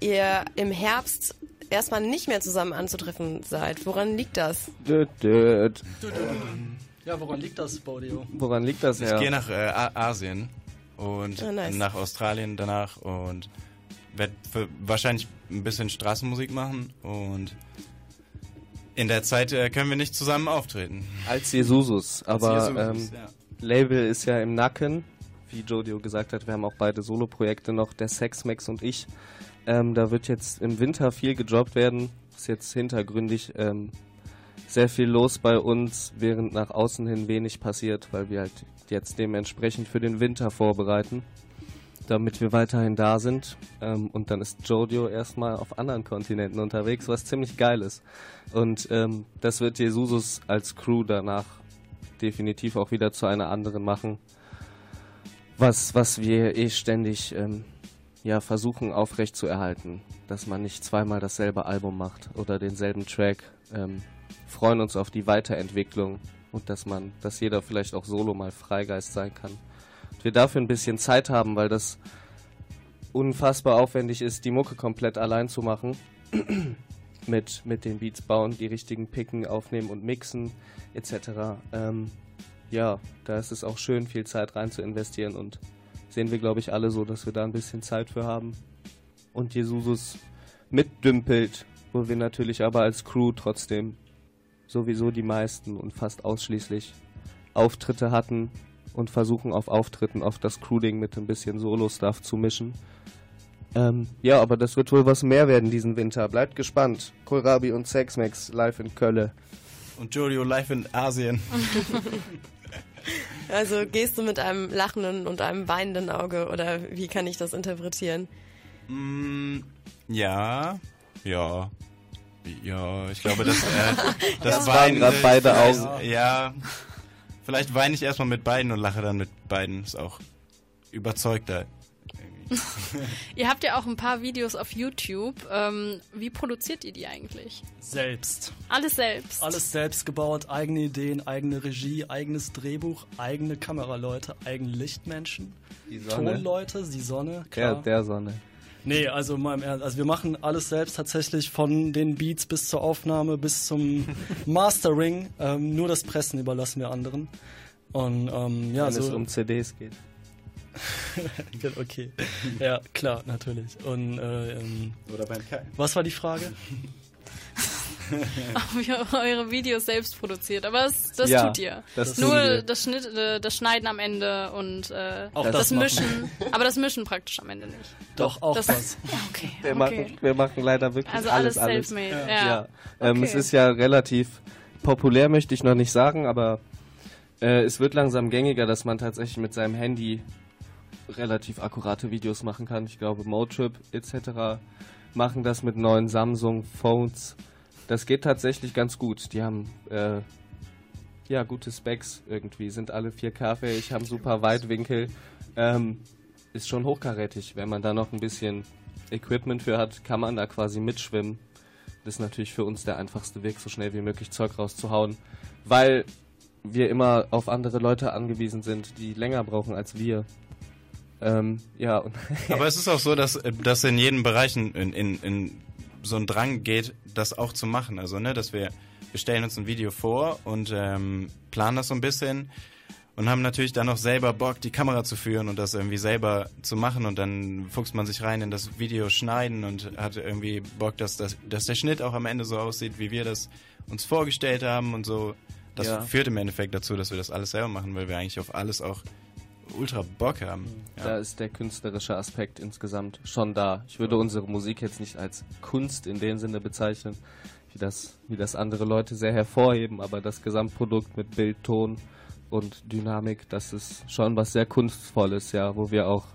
ihr im Herbst erstmal nicht mehr zusammen anzutreffen seid. Woran liegt das? Död, död. Ja, woran liegt das, Baudio? Woran liegt das, Ich ja? gehe nach äh, Asien und Ah, nice. nach Australien danach und werde wahrscheinlich ein bisschen Straßenmusik machen und in der Zeit äh, können wir nicht zusammen auftreten. Als Jesusus, aber Jesusus, ähm, ja. Label ist ja im Nacken. wie Jodio gesagt hat, wir haben auch beide Solo-Projekte noch, der Sex Max und ich. Ähm, da wird jetzt im Winter viel gedroppt werden. Ist jetzt hintergründig ähm, sehr viel los bei uns, während nach außen hin wenig passiert, weil wir halt jetzt dementsprechend für den Winter vorbereiten, damit wir weiterhin da sind. Ähm, und dann ist Jodio erstmal auf anderen Kontinenten unterwegs, was ziemlich geil ist. Und ähm, das wird Jesusus als Crew danach definitiv auch wieder zu einer anderen machen, was, was wir eh ständig ähm, ja, versuchen aufrecht zu erhalten, dass man nicht zweimal dasselbe Album macht oder denselben Track. Ähm, freuen uns auf die Weiterentwicklung und dass man, dass jeder vielleicht auch solo mal Freigeist sein kann. Und wir dafür ein bisschen Zeit haben, weil das unfassbar aufwendig ist, die Mucke komplett allein zu machen. [clears throat] mit, mit den Beats bauen, die richtigen Picken aufnehmen und mixen, etc. Ähm, ja, da ist es auch schön, viel Zeit rein zu investieren und sehen wir, glaube ich, alle so, dass wir da ein bisschen Zeit für haben. Und Jesusus mitdümpelt, wo wir natürlich aber als Crew trotzdem sowieso die meisten und fast ausschließlich Auftritte hatten und versuchen auf Auftritten auf das Crewding mit ein bisschen Solo-Stuff zu mischen. Ähm, ja, aber das wird wohl was mehr werden diesen Winter. Bleibt gespannt. Kohlrabi und Sexmax live in Köln. Und Jodio live in Asien. [laughs] also gehst du mit einem lachenden und einem weinenden Auge oder wie kann ich das interpretieren? Mm, ja, ja. Ja, ich glaube, das, äh, [laughs] das, das waren gerade beide Augen. Ja, vielleicht weine ich erstmal mit beiden und lache dann mit beiden. Ist auch überzeugter. [laughs] ihr habt ja auch ein paar Videos auf YouTube. Ähm, wie produziert ihr die eigentlich? Selbst. Alles selbst. Alles selbst gebaut, eigene Ideen, eigene Regie, eigenes Drehbuch, eigene Kameraleute, eigene Lichtmenschen, die Sonne. Tonleute, die Sonne, klar. Der, der Sonne. Nee, also mal im Ernst, also wir machen alles selbst tatsächlich von den Beats bis zur Aufnahme bis zum [laughs] Mastering. Ähm, nur das Pressen überlassen wir anderen. Und ähm, ja, Wenn so es um CDs geht. [laughs] okay, ja klar, natürlich. Und äh, ähm, oder beim Kai. Was war die Frage? [laughs] [laughs] ob ihr eure Videos selbst produziert. Aber das, das ja, tut ihr. Das Nur das, Schnitt, äh, das Schneiden am Ende und äh, auch das, das Mischen. aber das Mischen praktisch am Ende nicht. Doch, auch das. das. Okay, wir, okay. Machen, wir machen leider wirklich also alles. alles self-made. Ja. ja. Ähm, okay. Es ist ja relativ populär, möchte ich noch nicht sagen, aber äh, es wird langsam gängiger, dass man tatsächlich mit seinem Handy relativ akkurate Videos machen kann. Ich glaube, Motrip etc. machen das mit neuen Samsung Phones. Das geht tatsächlich ganz gut. Die haben äh, ja gute Specs irgendwie, sind alle 4K-fähig, haben super Weitwinkel. Ähm, ist schon hochkarätig. Wenn man da noch ein bisschen Equipment für hat, kann man da quasi mitschwimmen. Das ist natürlich für uns der einfachste Weg, so schnell wie möglich Zeug rauszuhauen, weil wir immer auf andere Leute angewiesen sind, die länger brauchen als wir. Ähm, ja. Aber es ist auch so, dass, dass in jedem Bereich in, in, in so ein Drang geht, das auch zu machen. Also, ne, dass wir, wir stellen uns ein Video vor und ähm, planen das so ein bisschen und haben natürlich dann noch selber Bock, die Kamera zu führen und das irgendwie selber zu machen und dann fuchst man sich rein in das Video schneiden und hat irgendwie Bock, dass, das, dass der Schnitt auch am Ende so aussieht, wie wir das uns vorgestellt haben und so. Das Ja. führt im Endeffekt dazu, dass wir das alles selber machen, weil wir eigentlich auf alles auch ultra Bock haben. Da ist der künstlerische Aspekt insgesamt schon da. Ich würde unsere Musik jetzt nicht als Kunst in dem Sinne bezeichnen, wie das, wie das andere Leute sehr hervorheben, aber das Gesamtprodukt mit Bild, Ton und Dynamik, das ist schon was sehr Kunstvolles, ja, wo wir auch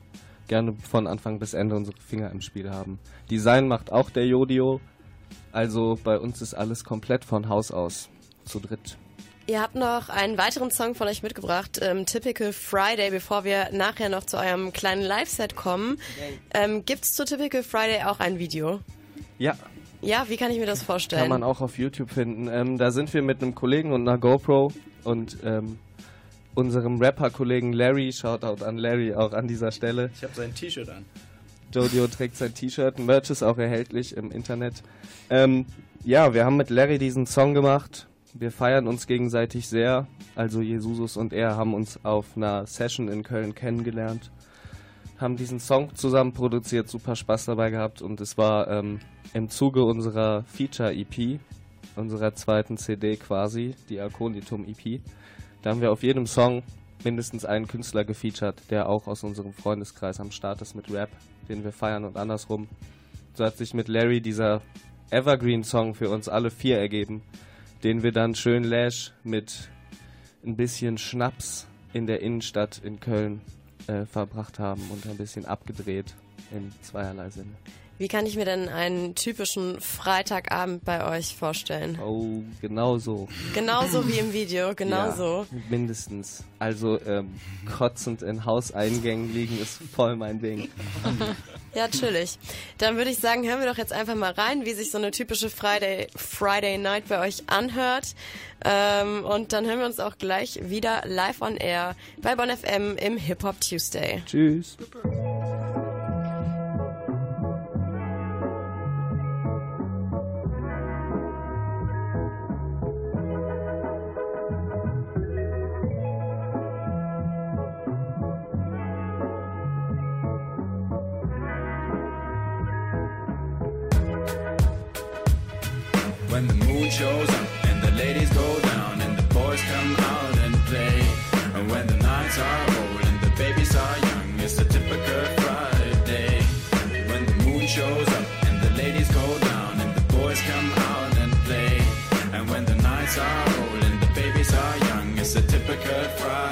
gerne von Anfang bis Ende unsere Finger im Spiel haben. Design macht auch der Jodio, also bei uns ist alles komplett von Haus aus, zu dritt. Ihr habt noch einen weiteren Song von euch mitgebracht, ähm, Typical Friday, bevor wir nachher noch zu eurem kleinen Live-Set kommen. Ähm, Gibt es zu Typical Friday auch ein Video? Ja, Ja, wie kann ich mir das vorstellen? Kann man auch auf YouTube finden. Ähm, da sind wir mit einem Kollegen und einer GoPro und ähm, unserem Rapper-Kollegen Larry, Shoutout an Larry auch an dieser Stelle. Ich habe sein T-Shirt an. Jodio trägt sein T-Shirt, Merch ist auch erhältlich im Internet. Ähm, ja, wir haben mit Larry diesen Song gemacht. Wir feiern uns gegenseitig sehr. Also Jesusus und er haben uns auf einer Session in Köln kennengelernt, haben diesen Song zusammen produziert, super Spaß dabei gehabt und es war ähm, im Zuge unserer Feature-EP, unserer zweiten CD quasi, die Akonitum EP. Da haben wir auf jedem Song mindestens einen Künstler gefeatured, der auch aus unserem Freundeskreis am Start ist mit Rap, den wir feiern und andersrum. So hat sich mit Larry dieser Evergreen-Song für uns alle vier ergeben, den wir dann schön lash mit ein bisschen Schnaps in der Innenstadt in Köln äh, verbracht haben und ein bisschen abgedreht in zweierlei Sinne. Wie kann ich mir denn einen typischen Freitagabend bei euch vorstellen? Oh, genau so. Genauso wie im Video, genau so. Ja, mindestens. Also ähm, kotzend in Hauseingängen liegen ist voll mein Ding. Ja, natürlich. Dann würde ich sagen, hören wir doch jetzt einfach mal rein, wie sich so eine typische Friday, Friday Night bei euch anhört. Ähm, und dann hören wir uns auch gleich wieder live on air bei Bonn FM im Hip Hop Tuesday. Tschüss. Shows up and the ladies go down and the boys come out and play. And when the nights are old and the babies are young, it's a typical Friday. When the moon shows up and the ladies go down and the boys come out and play. And when the nights are old and the babies are young, it's a typical Friday.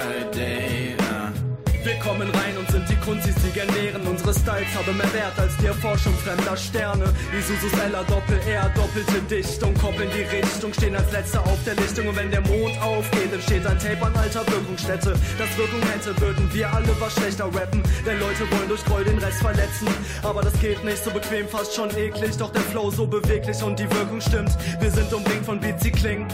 Gern lehren. Unsere Styles haben mehr Wert als die Erforschung fremder Sterne. Isuzus Ella Doppel R, doppelte Dichtung, koppeln die Richtung, stehen als letzter auf der Lichtung. Und wenn der Mond aufgeht, entsteht ein Tape an alter Wirkungsstätte. Das Wirkung hätte, würden wir alle was schlechter rappen. Denn Leute wollen durch Groll den Rest verletzen. Aber das geht nicht so bequem, fast schon eklig. Doch der Flow so beweglich und die Wirkung stimmt. Wir sind umringt von Beats, die klingen.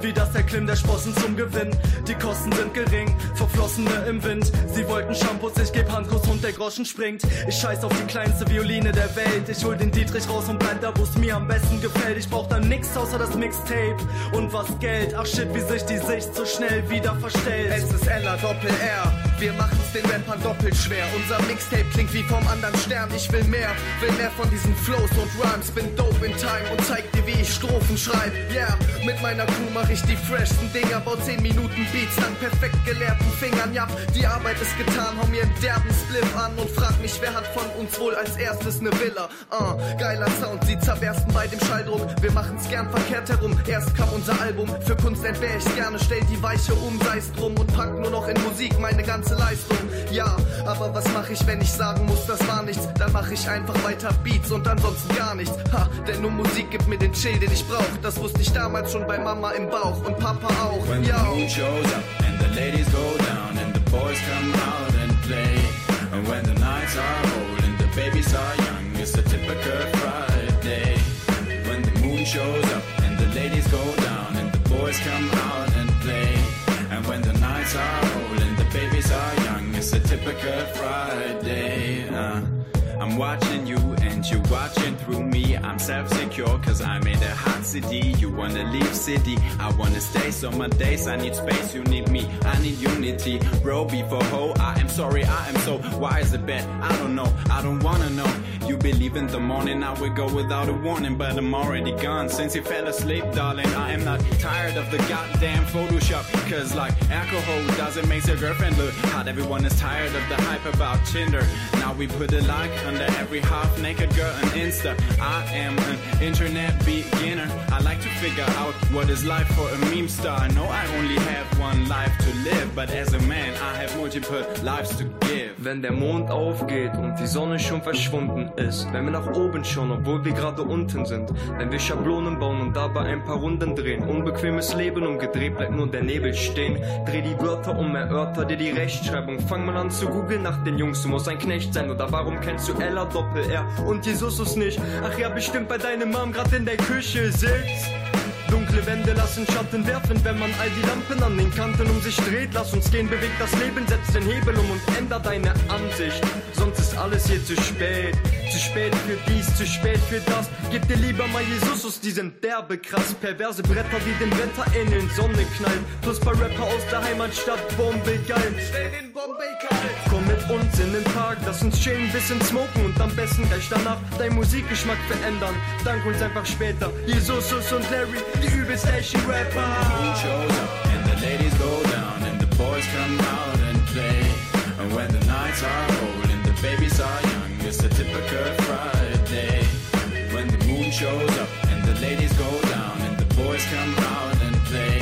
Wie das Erklimmen der Sprossen zum Gewinn. Die Kosten sind gering, verflossene im Wind. Sie wollten Shampoos, ich geb Handkuss und der Groschen springt. Ich scheiß auf die kleinste Violine der Welt. Ich hol den Dietrich raus und bleib da, wo's mir am besten gefällt. Ich brauch dann nix außer das Mixtape und was Geld. Ach shit, wie sich die Sicht so schnell wieder verstellt. Es ist Ella Doppel R. Wir machen's den Rappern doppelt schwer. Unser Mixtape klingt wie vom anderen Stern. Ich will mehr, will mehr von diesen Flows und Rhymes. Bin dope in time und zeig dir, wie ich Strophen schreib. Yeah, mit meiner Crew mach ich die freshsten Dinger. Bau 10 Minuten Beats an perfekt gelehrten Fingern. Ja, die Arbeit ist getan. Hau mir einen derben Spliff an und frag mich, wer hat von uns wohl als erstes ne Villa? Uh, geiler Sound, sie zerbersten bei dem Schalldruck. Wir machen's gern verkehrt herum. Erst kam unser Album. Für Kunst entbehr ich's gerne. Stell die Weiche um, sei's drum und pack nur noch in Musik meine ganze Leistung. Ja, aber was mach ich, wenn ich sagen muss, das war nichts? Dann mach ich einfach weiter Beats und ansonsten gar nichts. Ha, denn nur Musik gibt mir den Chill, den ich brauch. Das wusste ich damals schon bei Mama im Bauch und Papa auch. When the moon shows up and the ladies go down and the boys come out and play. And when the nights are old and the babies are young, it's a typical Friday. When the moon shows up and the ladies go down and the boys come out typical Friday. Uh, I'm watching you and you're watching through me. I'm self-secure cause I'm in a hot city. You wanna leave city, I wanna stay. So my days I need space, you need me, I need unity. Bro, before ho, I am sorry, I am so Why is it bad? I don't know, I don't wanna know. You believe in the morning, I will go without a warning, but I'm already gone since you fell asleep, darling. I am not tired of the goddamn Photoshop, cause like alcohol doesn't make your girlfriend look hot. Everyone is tired of the hype about Tinder. Now we put a like under every half naked girl on Insta. I am an internet beginner. I like to figure out what is life for a meme star. I know I only have one life to live, but as a man, I have multiple lives to give. Wenn der Mond aufgeht und die Sonne schon verschwunden ist, wenn wir nach oben schauen, obwohl wir gerade unten sind, wenn wir Schablonen bauen und dabei ein paar Runden drehen, unbequemes Leben umgedreht, bleibt nur der Nebel stehen. Dreh die Wörter um, erörter dir die Rechtschreibung, fang mal an zu googeln nach den Jungs, du musst ein Knecht sein oder warum kennst du Ella Doppel R und Jesus nicht? Ach ja, bestimmt bei deinem Mom grad in der Küche sitzt. Dunkle Wände lassen Schatten werfen, wenn man all die Lampen an den Kanten um sich dreht. Lass uns gehen, bewegt das Leben, setz den Hebel um und ändert deine Ansicht. Sonst ist alles hier zu spät. Zu spät für dies, zu spät für das. Gib dir lieber mal Jesus, die sind derbe krass. Perverse Bretter, die dem Wetter in den Sonne knallen. Plus paar Rapper aus der Heimatstadt, Bombay geil. Stell den Bombay kalt. Komm mit uns in den Park, lass uns chillen, bisschen smoken und am besten gleich danach dein Musikgeschmack verändern. Dank uns einfach später. Jesus und Larry, The Uber rapper. He shows up and the ladies go down and the boys come out and play. And when the nights are old and the babies are young, it's a typical Friday. When the moon shows up and the ladies go down and the boys come out and play.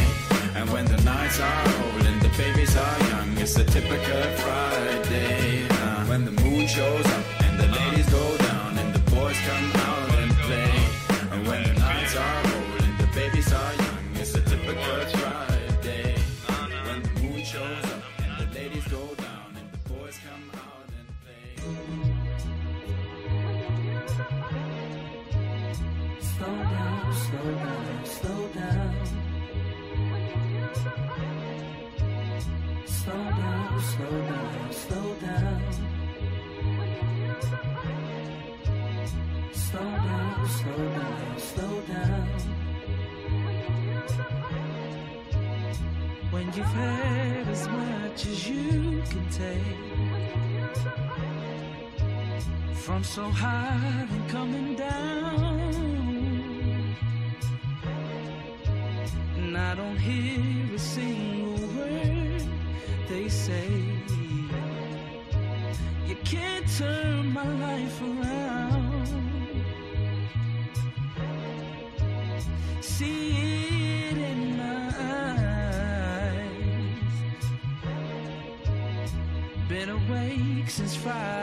And when the nights are old and the babies are young, it's a typical Friday. Uh, when the moon shows up. slow down, slow down. Slow down, slow down, slow down. Slow down, slow down, slow down. When you've had as much as you can take from so high and coming down. hear a single word they say. You can't turn my life around. See it in my eyes. Been awake since Friday.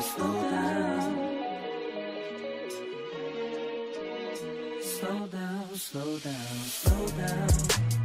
slow down. Slow down, slow down, slow down.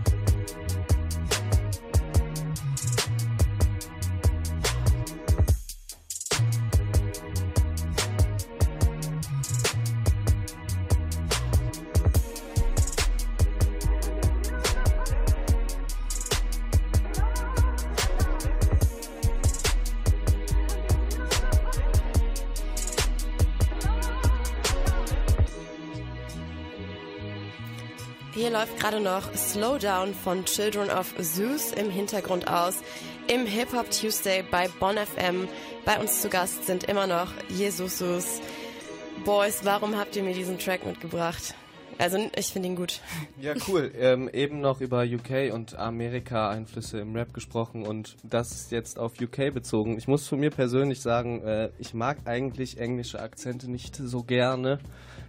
gerade noch Slowdown von Children of Zeus im Hintergrund aus. Im Hip Hop Tuesday bei Bonn FM. Bei uns zu Gast sind immer noch Jesusus. Boys, warum habt ihr mir diesen Track mitgebracht? Also ich finde ihn gut. Ja, cool. [laughs] Ähm, eben noch über UK und Amerika-Einflüsse im Rap gesprochen und das ist jetzt auf UK bezogen. Ich muss von mir persönlich sagen, äh, ich mag eigentlich englische Akzente nicht so gerne.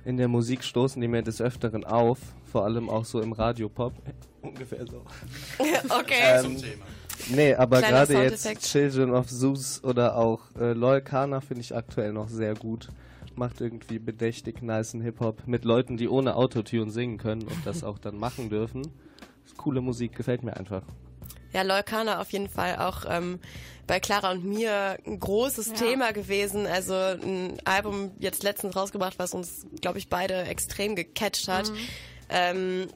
In der Musik stoßen die mir des Öfteren auf vor allem auch so im Radiopop. Ungefähr so. [laughs] okay. Ähm, nee, aber gerade jetzt. Children of Zeus oder auch äh, Loyal Kana finde ich aktuell noch sehr gut. Macht irgendwie bedächtig nicen Hip-Hop mit Leuten, die ohne Autotune singen können und das auch dann machen dürfen. Coole Musik, gefällt mir einfach. Ja, Leukana auf jeden Fall auch ähm, bei Clara und mir ein großes Thema gewesen. Also ein Album jetzt letztens rausgebracht, was uns, glaube ich, beide extrem gecatcht hat. Mhm. Ähm,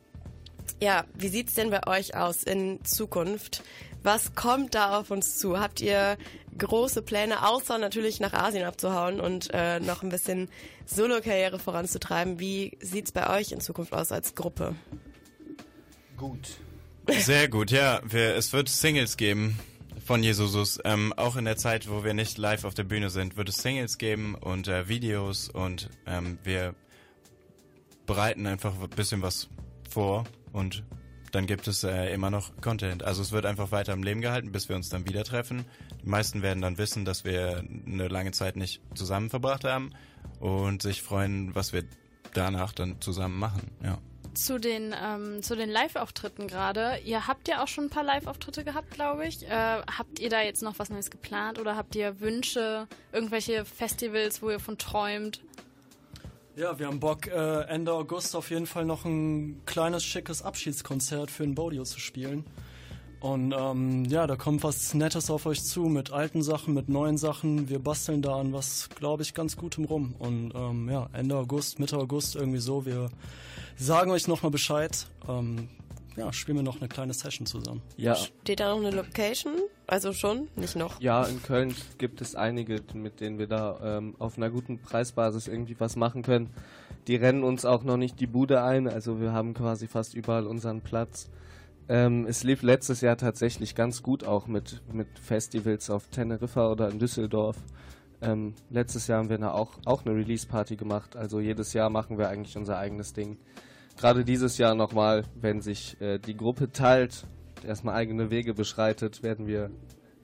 ja, wie sieht's denn bei euch aus in Zukunft? Was kommt da auf uns zu? Habt ihr große Pläne, außer natürlich nach Asien abzuhauen und äh, noch ein bisschen Solo-Karriere voranzutreiben? Wie sieht's bei euch in Zukunft aus als Gruppe? Gut. Sehr gut, ja. Wir, es wird Singles geben von Jesusus. Ähm, auch in der Zeit, wo wir nicht live auf der Bühne sind, wird es Singles geben und äh, Videos und ähm, wir bereiten einfach ein bisschen was vor und dann gibt es äh, immer noch Content. Also es wird einfach weiter am Leben gehalten, bis wir uns dann wieder treffen. Die meisten werden dann wissen, dass wir eine lange Zeit nicht zusammen verbracht haben und sich freuen, was wir danach dann zusammen machen. Ja. Zu den, ähm, den Live-Auftritten gerade. Ihr habt ja auch schon ein paar Live-Auftritte gehabt, glaube ich. Äh, habt ihr da jetzt noch was Neues geplant oder habt ihr Wünsche, irgendwelche Festivals, wo ihr von träumt? Ja, wir haben Bock, äh, Ende August auf jeden Fall noch ein kleines, schickes Abschiedskonzert für ein Bodio zu spielen. Und ähm, ja, da kommt was Nettes auf euch zu mit alten Sachen, mit neuen Sachen. Wir basteln da an was, glaube ich, ganz Gutem rum. Und ähm, ja, Ende August, Mitte August irgendwie so. Wir sagen euch nochmal Bescheid. Ähm, ja, spielen wir noch eine kleine Session zusammen. Ja. Steht da noch eine Location? Also schon? Nicht noch? Ja, in Köln gibt es einige, mit denen wir da ähm, auf einer guten Preisbasis irgendwie was machen können. Die rennen uns auch noch nicht die Bude ein, also wir haben quasi fast überall unseren Platz. Ähm, es lief letztes Jahr tatsächlich ganz gut auch mit, mit Festivals auf Teneriffa oder in Düsseldorf. Ähm, letztes Jahr haben wir da auch, auch eine Release-Party gemacht, also jedes Jahr machen wir eigentlich unser eigenes Ding. Gerade dieses Jahr nochmal, wenn sich äh, die Gruppe teilt, erstmal eigene Wege beschreitet, werden wir,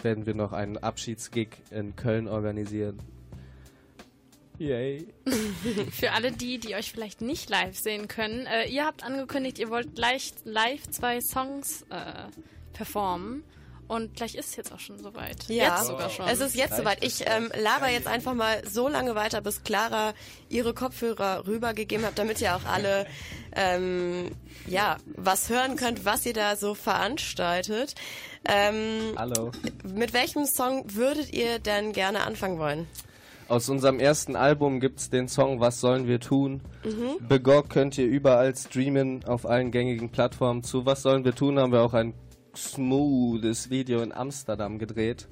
werden wir noch einen Abschiedsgig in Köln organisieren. Yay. [laughs] Für alle die, die euch vielleicht nicht live sehen können, äh, ihr habt angekündigt, ihr wollt gleich live zwei Songs äh, performen. Und gleich ist es jetzt auch schon soweit. Ja, Jetzt sogar schon. es ist jetzt soweit. Ich ähm, laber jetzt einfach mal so lange weiter, bis Clara ihre Kopfhörer rübergegeben hat, damit ihr auch alle ähm, ja was hören könnt, was ihr da so veranstaltet. Ähm, Hallo. mit welchem Song würdet ihr denn gerne anfangen wollen? Aus unserem ersten Album gibt's den Song Was sollen wir tun? Mhm. Begog könnt ihr überall streamen, auf allen gängigen Plattformen. Zu Was sollen wir tun? haben wir auch ein smoothes Video in Amsterdam gedreht.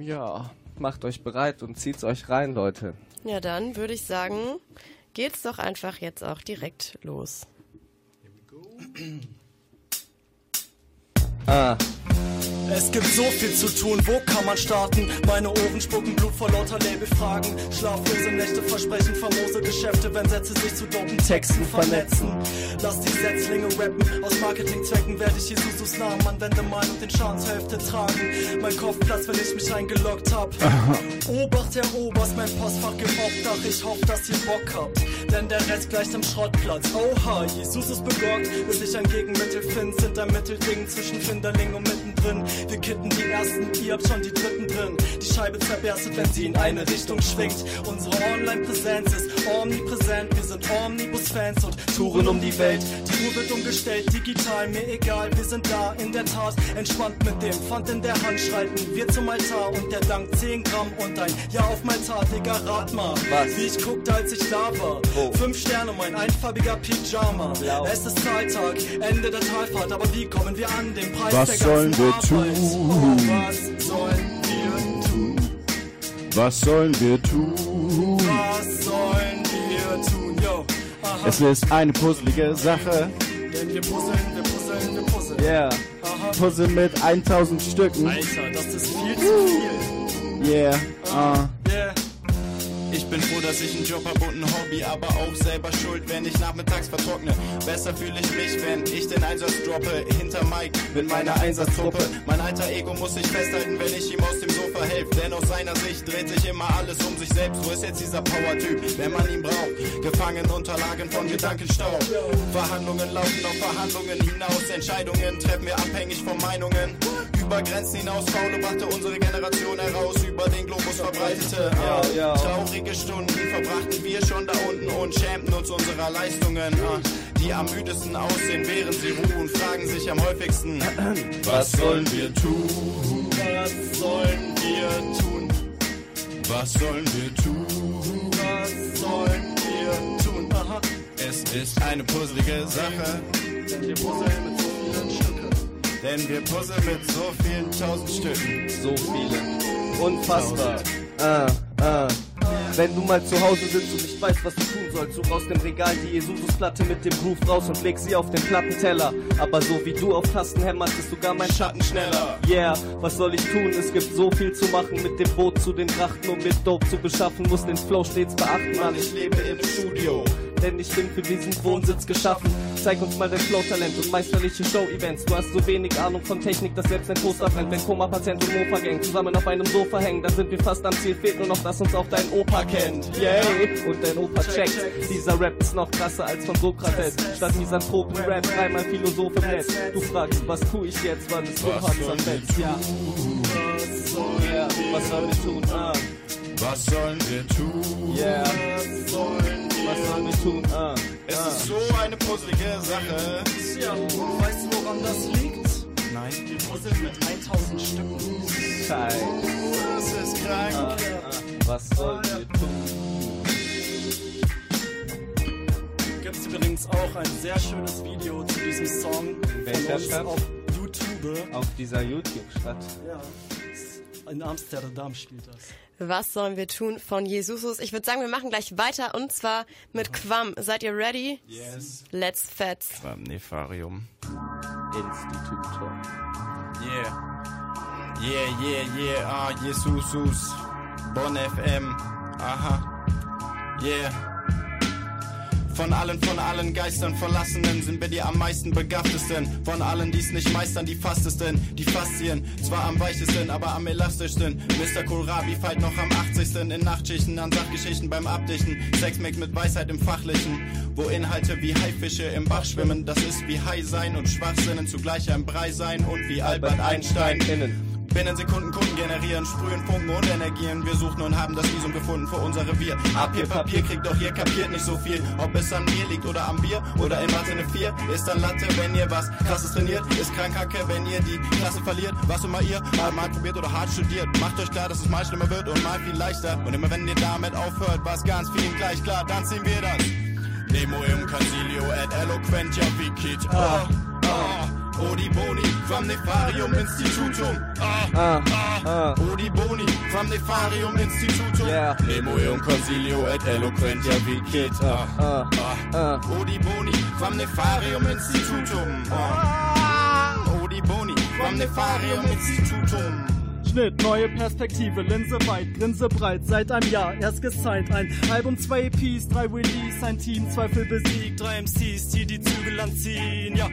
Ja, macht euch bereit und zieht's euch rein, Leute. Ja, dann würde ich sagen, geht's doch einfach jetzt auch direkt los. Ah. Es gibt so viel zu tun, wo kann man starten? Meine Ohren spucken Blut vor lauter Labelfragen. Schlaflose Nächte versprechen famose Geschäfte, wenn Sätze sich zu dopen Texten vernetzen. Lass die Setzlinge rappen, aus Marketingzwecken werde ich Jesusus Namen anwende mal und den Schaden zur Hälfte tragen. Mein Kopf platzt, wenn ich mich eingeloggt hab. [laughs] Obacht, Herr Oberst, mein Postfach gibt Obdach, ich hoffe, dass ihr Bock habt. Denn der Rest gleicht am Schrottplatz. Oha, Jesus ist begockt, bis ich ein Gegenmittel find, sind ein Mittelding zwischen Finderling und mittendrin. Wir kitten die ersten, ihr habt schon die dritten drin. Die Scheibe zerberstet, wenn sie in eine Richtung schwingt. Unsere Online-Präsenz ist omnipräsent. Wir sind Omnibus-Fans und touren um die Welt. Die Uhr wird umgestellt, digital, mir egal. Wir sind da, in der Tat, entspannt mit dem Pfand in der Hand. Schreiten wir zum Altar und der Dank 10 Gramm und ein Ja auf Maltar, Digga, rat mal. Was? Wie ich guckte, als ich da war. Fünf Sterne, mein einfarbiger Pyjama. Es ist Zahltag, Ende der Talfahrt, aber wie kommen wir an den Preis Was der sollen ganzen wir Arbeit? tun? Oh, was sollen wir tun? Was sollen wir tun? Was sollen wir tun? Yo, aha. Es ist eine puzzelige Sache. Denn wir puzzeln, wir puzzeln, wir puzzeln. Yeah. Aha. Puzzle mit 1000 Stücken. Alter, das ist viel zu viel. Yeah. Uh. Yeah. Ich Bin froh, dass ich einen Job hab und ein Hobby, aber auch selber schuld, wenn ich nachmittags vertrockne. Besser fühle ich mich, wenn ich den Einsatz droppe. Hinter Mike mit meiner Einsatztruppe. Mein alter Ego muss sich festhalten, wenn ich ihm aus dem Sofa helfe. Denn aus seiner Sicht dreht sich immer alles um sich selbst. Wo ist jetzt dieser Power-Typ, wenn man ihn braucht? Gefangen unter Lagen von Gedankenstau. Verhandlungen laufen auf Verhandlungen hinaus. Entscheidungen treffen wir abhängig von Meinungen. Über Grenzen hinaus, Faule brachte unsere Generation heraus. Über den Globus verbreitete. Ja, ja. Traurige Stunden verbrachten wir schon da unten und schämten uns unserer Leistungen. Ah, Die am müdesten aussehen, während sie ruhen, fragen sich am häufigsten: [clears throat] Was sollen wir tun? Was sollen wir tun? Was sollen wir tun? Was sollen wir tun? Aha. Es ist eine puzzelige Sache. Denn wir puzzeln mit. Denn wir puzzeln mit so vielen tausend Stücken. So viele. Unfassbar. Ah, ah. Wenn du mal zu Hause sitzt und nicht weißt, was du tun sollst, such aus dem Regal die Jesusplatte mit dem Groove raus und leg sie auf den Plattenteller. Aber so wie du auf Tasten hämmerst, ist sogar mein Schatten schneller. Yeah, was soll ich tun? Es gibt so viel zu machen mit dem Boot zu den Grachten, um mit Dope zu beschaffen, muss den Flow stets beachten, Mann. Ich lebe im Studio. Denn ich bin für diesen Wohnsitz geschaffen. Zeig uns mal dein Flow-Talent und meisterliche Show-Events. Du hast so wenig Ahnung von Technik, dass selbst ein Toaster brennt. Wenn Koma-Patient und Mofa-Gang zusammen auf einem Sofa hängen, dann sind wir fast am Ziel. Fehlt nur noch, dass uns auch dein Opa kennt. Yay! Und dein Opa checkt. Dieser Rap ist noch krasser als von Sokrates. Statt Misanthropen-Rap, dreimal Philosoph im Netz. Du fragst, was tu ich jetzt, wann es so hart zerfetzt? Ja. Yeah, was sollen wir tun? Ah. Was sollen wir tun? Yeah. Was sollen Was sollen wir tun? Ah. Es ah. ist so eine puzzelige Sache. Tja, weißt du, woran das liegt? Nein. Wir puzzeln mit 1000 Stücken. Scheiße. Das ist krank. Ah. Was sollen wir tun? Gibt es übrigens auch ein sehr schönes Video zu diesem Song welcher Stadt? auf YouTube. Auf dieser YouTube-Stadt. Ja. In Amsterdam spielt das. Was sollen wir tun von Jesusus? Ich würde sagen, wir machen gleich weiter und zwar mit Quam. Seid ihr ready? Yes. Let's fetz. Beim Nefarium. Institutor. Yeah. Yeah, yeah, yeah. Ah, Jesusus. Bon FM. Aha. Yeah. Von allen, von allen Geistern Verlassenen sind wir die am meisten begabtesten. Von allen, die's nicht meistern, die fastesten. Die Faszien, zwar am weichesten, aber am elastischsten. Mr. Kohlrabi feilt noch am 80. in Nachtschichten an Sachgeschichten beim Abdichten. Sexmix mit Weisheit im Fachlichen. Wo Inhalte wie Haifische im Bach schwimmen. Das ist wie High sein und Schwachsinnen zugleich ein Brei sein und wie Albert Einstein. Innen. Binnen Sekunden Kunden generieren, sprühen Funken und Energien. Wir suchen und haben das Visum gefunden für unser Revier. Ab hier Papier kriegt doch ihr kapiert nicht so viel. Ob es an mir liegt oder am Bier oder in Mathe eine 4. Ist dann Latte, wenn ihr was krasses trainiert. Ist Krankhacke, wenn ihr die Klasse verliert. Was immer ihr mal, mal probiert oder hart studiert. Macht euch klar, dass es mal schlimmer wird und mal viel leichter. Und immer wenn ihr damit aufhört, war's ganz vielen gleich klar. Dann ziehen wir das. Nemo im Concilio et eloquentia vicit. Ah, ah. Odi Boni, vom Nefarium Institutum. Ah, Ah, ah, ah. Odi Boni, vom Nefarium Institutum. Yeah. Nemo eum Concilio et eloquentia vicit. Ah, Ah, ah. ah. Odi Boni, vom Nefarium Institutum. Ah. Odi Boni, vom Nefarium Institutum. Schnitt, neue Perspektive, Linse weit, Grinse breit, seit einem Jahr erst gesigned. Ein Album, zwei EPs, drei Release, ein Team, Zweifel besiegt, drei MCs, die die Zügel anziehen. Ja,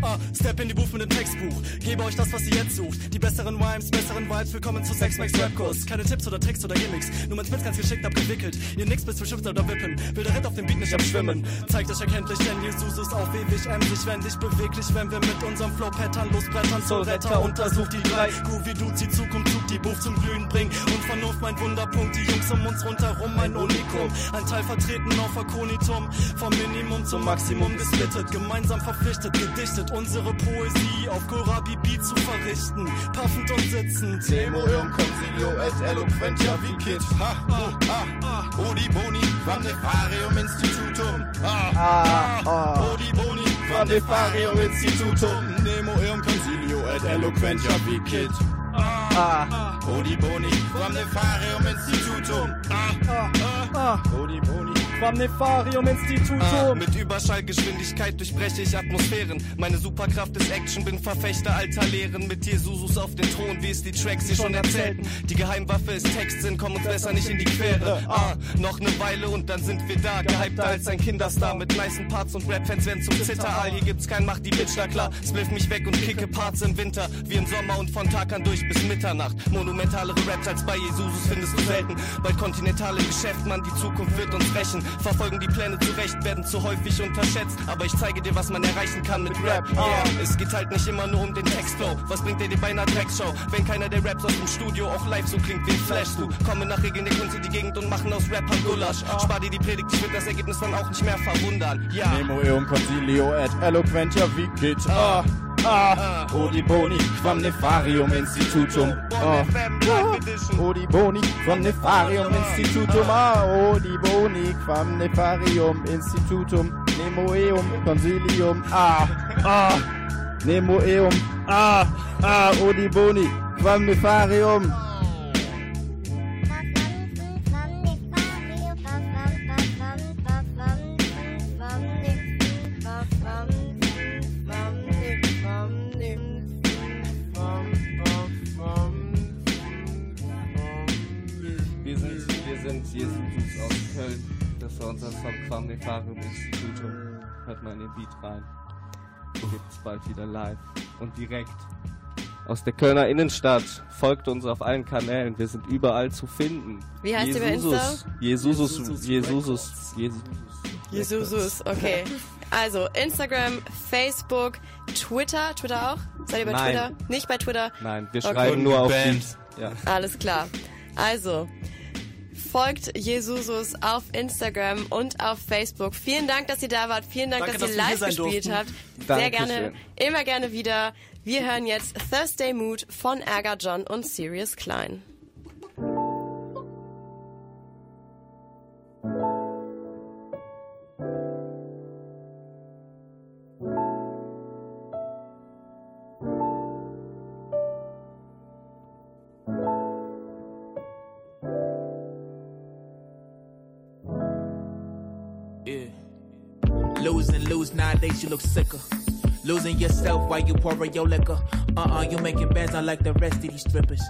ah, Step in die Booth mit dem Textbuch, gebe euch das, was ihr jetzt sucht. Die besseren Rhymes, besseren Vibes, willkommen zu Sex Max Rap Kurs. Keine Tipps oder Tricks oder Gimmicks, nur mein Spitz ganz geschickt abgewickelt. Ihr nix bis bestimmt oder wippen, will der Ritt auf dem Beat nicht abschwimmen. Zeigt euch erkenntlich, denn Jesus ist auch ewig emsig, wendig, beweglich, wenn wir mit unserem Flow-Pattern losbrettern. Soul Retter untersucht die drei, Groovy Dudes, die Zukunft sucht, die Buff zum Glühen bringen. Und Vernunft mein Wunderpunkt, die Jungs um uns rundherum ein Unikum. Ein Teil vertreten auf Akonitum, vom Minimum zum Maximum gesplittet, gemeinsam verpflichtet, gedichtet, unsere Poesie auf Korabi Beat zu verrichten. Puffend und sitzend. Nemo eum Concilio et eloquentia vicit. Ha, ha, ha. Odi Boni, Nefarium Institutum. Ah, Ah, ah. Odi Boni, Nefarium Institutum. Nemo eum Concilio et eloquentia vicit. Ah. Odi Boni, vom Nefarium Institutum. Ah, ah, ah. Odi Boni, Quamnefarium-Institutum. Ah, mit Überschallgeschwindigkeit durchbreche ich Atmosphären. Meine Superkraft ist Action, bin Verfechter alter Lehren. Mit Jesus auf den Thron, wie es die Tracks hier schon erzählten. Die Geheimwaffe ist Textsinn, komm uns besser nicht in die Quere. Ah, noch ne Weile und dann sind wir da. Gehypter als ein Kinderstar mit nicen Parts und Rap-Fans werden zum Zitteraal. Hier gibt's kein Macht, die Bitch, na klar. Spliff mich weg und kicke Parts im Winter. Wie im Sommer und von Tag an durch bis Mitternacht. Monumentalere Raps als bei Jesus findest du selten. Bald kontinentale Geschäft, man, die Zukunft wird uns rächen. Verfolgen die Pläne zurecht, werden zu häufig unterschätzt. Aber ich zeige dir, was man erreichen kann mit Rap. Yeah, es geht halt nicht immer nur um den Textflow. Was bringt dir dir bei einer Dreckshow? Wenn keiner der Raps aus dem Studio auch live so klingt wie Flash. Du kommen nach Regeln der Kunst in die Gegend und machen aus Rappern Gulasch. Spar dir die Predigt, ich wird das Ergebnis dann auch nicht mehr verwundern. Ja. Nemo eum consilio et eloquentia vicit. Ah, ah, Odi Boni, quam nefarium institutum. Ah, ah, Odi Boni, quam nefarium institutum. Ah, Odi Boni, quam nefarium institutum. Nemo eum consilium. Ah, ah, Nemo eum. Ah, ah, Odi Boni, quam nefarium. Jesus aus Köln. Das war unser Song Quamnefarium Institutum. Hört mal in den Beat rein. Gibt's bald wieder live und direkt aus der Kölner Innenstadt. Folgt uns auf allen Kanälen. Wir sind überall zu finden. Wie heißt ihr bei Insta? Jesus, Jesus, Jesus, Jesus. Jesus, okay. [laughs] Also Instagram, Facebook, Twitter. Twitter auch? Seid ihr bei Nein. Twitter? Nicht bei Twitter? Nein, wir Okay. schreiben nur auf die. Ja. Alles klar. Also, folgt Jesusus auf Instagram und auf Facebook. Vielen Dank, dass ihr da wart. Vielen Dank, Danke, dass ihr dass hier live gespielt durften. habt. Sehr Dankeschön. gerne, immer gerne wieder. Wir hören jetzt Thursday Mood von Ärger John und Sirius Klein. Nowadays, you look sicker. Yourself while you pouring your liquor. Uh uh, you making bands unlike the rest of these strippers.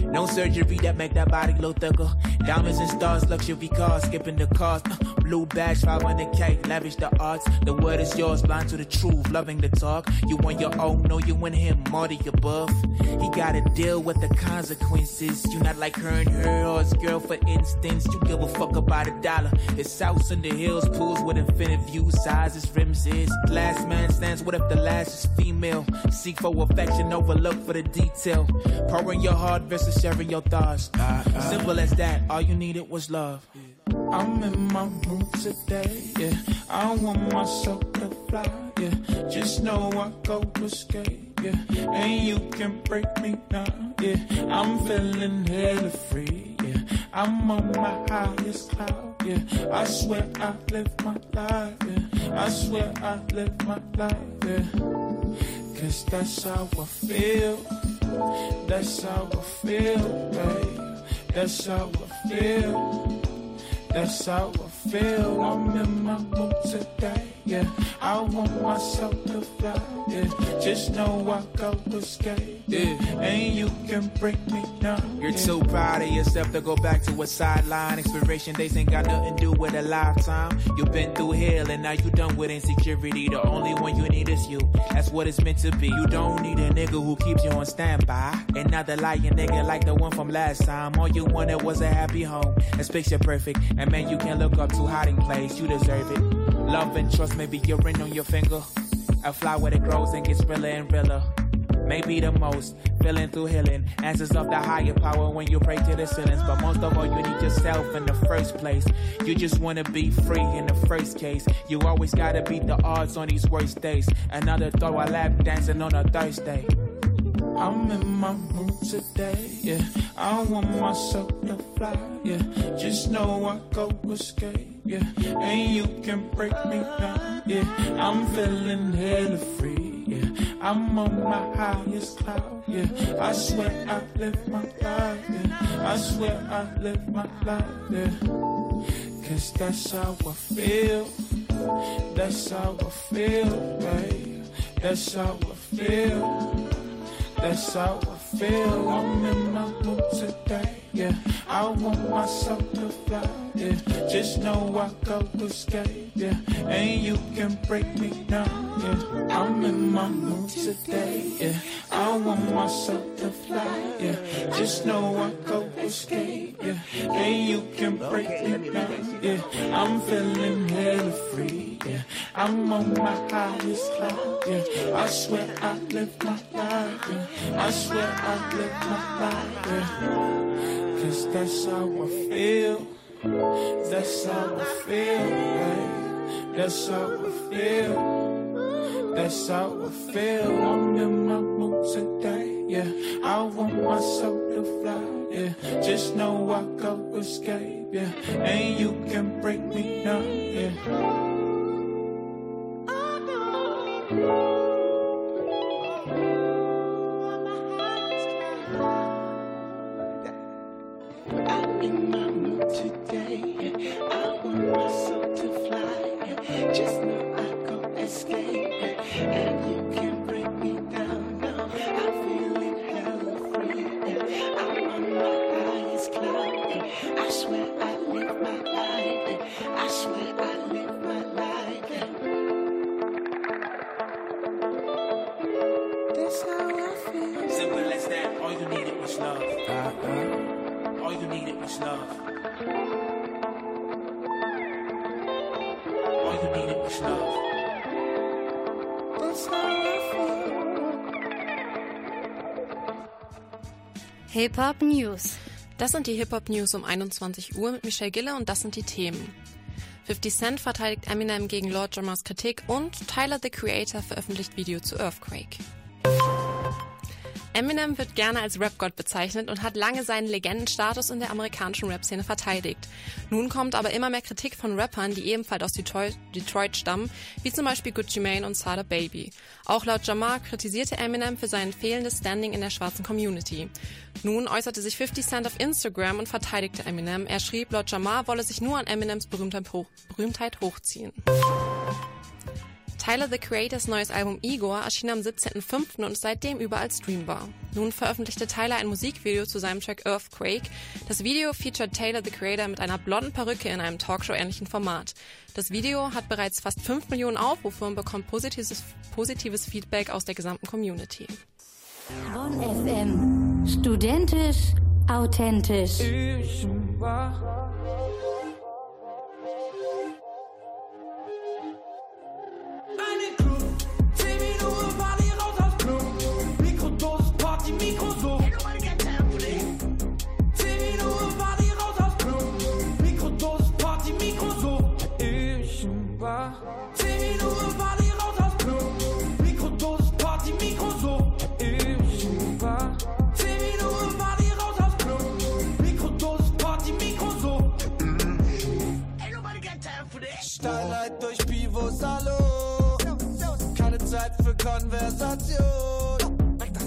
No surgery that make that body look thicker. Diamonds and stars, luxury cars, skipping the cost. Uh, blue badge, 500k, lavish the arts. The word is yours, blind to the truth, loving the talk. You on your own, know you and him, Marty buff. He gotta deal with the consequences. You not like her and her or his girl, for instance. You give a fuck about a dollar. It's house in the hills, pools with infinite views, sizes, rims is. Last man stands, what if the last female? Seek for affection, overlook for the detail. Pouring your heart versus sharing your thoughts. Simple as that, all you needed was love. I'm in my mood today, yeah. I want myself to fly, yeah. Just know I go escape, yeah. And you can break me down, yeah. I'm feeling hella free, yeah. I'm on my highest cloud, yeah. I swear I live my life, yeah. I swear I live my life, yeah. Cause that's how I feel. That's how I feel, babe. That's how I feel. That's how I feel. I'm in my mood today. Yeah, I want myself to fly. Yeah, just know I go escape. Yeah, and you can break me down. You're too proud of yourself to go back to a sideline. Expiration days ain't got nothing to do with a lifetime. You've been through hell and now you done with insecurity. The only one you need is you. That's what it's meant to be. You don't need a nigga who keeps you on standby. And not the lying nigga like the one from last time. All you wanted was a happy home. It's picture perfect. And man, you can look up to hiding place. You deserve it. Love and trust, maybe your ring on your finger. A flower that grows and gets realer and realer. Maybe the most, feeling through healing. Answers of the higher power when you pray to the ceilings. But most of all, you need yourself in the first place. You just wanna be free in the first case. You always gotta beat the odds on these worst days. Another throw a lap dancing on a Thursday. I'm in my mood today, yeah. I want myself to fly, yeah. Just know I go escape, yeah. And you can break me down, yeah. I'm feeling hella free, yeah. I'm on my highest cloud, yeah. I swear I live my life, yeah. I swear I live my life, yeah. Cause that's how I feel. That's how I feel, babe. That's how I feel. That's how I feel. I'm in my mood today. Yeah, I want myself to fly. Yeah, just know I go escape. Yeah, and you can break me down. Yeah, I'm in my mood today. Yeah, I want myself to fly. Yeah, just know I go escape. Yeah, and you can break me down. Yeah, I'm feeling hella free. Yeah, I'm on my highest cloud. Yeah, I swear I live my life. Yeah, I swear I live my. Yeah. Cause that's how I feel. That's how I feel, babe. That's how I feel. That's how I feel. I'm in my mood today, yeah. I want myself to fly, yeah. Just know I go escape, yeah. And you can break me down, yeah. In my mood today. I want myself to fly. Just know I go escape. And you Hip-Hop News. Das sind die Hip-Hop-News um 21 Uhr mit Michelle Gille und das sind die Themen. 50 Cent verteidigt Eminem gegen Lord Jammers Kritik und Tyler the Creator veröffentlicht Video zu Earthquake. Eminem wird gerne als Rap-Gott bezeichnet und hat lange seinen Legendenstatus in der amerikanischen Rap-Szene verteidigt. Nun kommt aber immer mehr Kritik von Rappern, die ebenfalls aus Detroit, Detroit stammen, wie zum Beispiel Gucci Mane und Sada Baby. Auch laut Jamar kritisierte Eminem für sein fehlendes Standing in der schwarzen Community. Nun äußerte sich 50 Cent auf Instagram und verteidigte Eminem. Er schrieb, laut Jamar wolle sich nur an Eminems Berühmtheit, hoch, Berühmtheit hochziehen. Tyler the Creators neues Album Igor erschien am 17.05. und ist seitdem überall streambar. Nun veröffentlichte Tyler ein Musikvideo zu seinem Track Earthquake. Das Video featured Taylor the Creator mit einer blonden Perücke in einem Talkshow-ähnlichen Format. Das Video hat bereits fast 5 Millionen Aufrufe und bekommt positives, positives Feedback aus der gesamten Community. Bonn FM. Studentisch, authentisch. Ich war Für Konversation.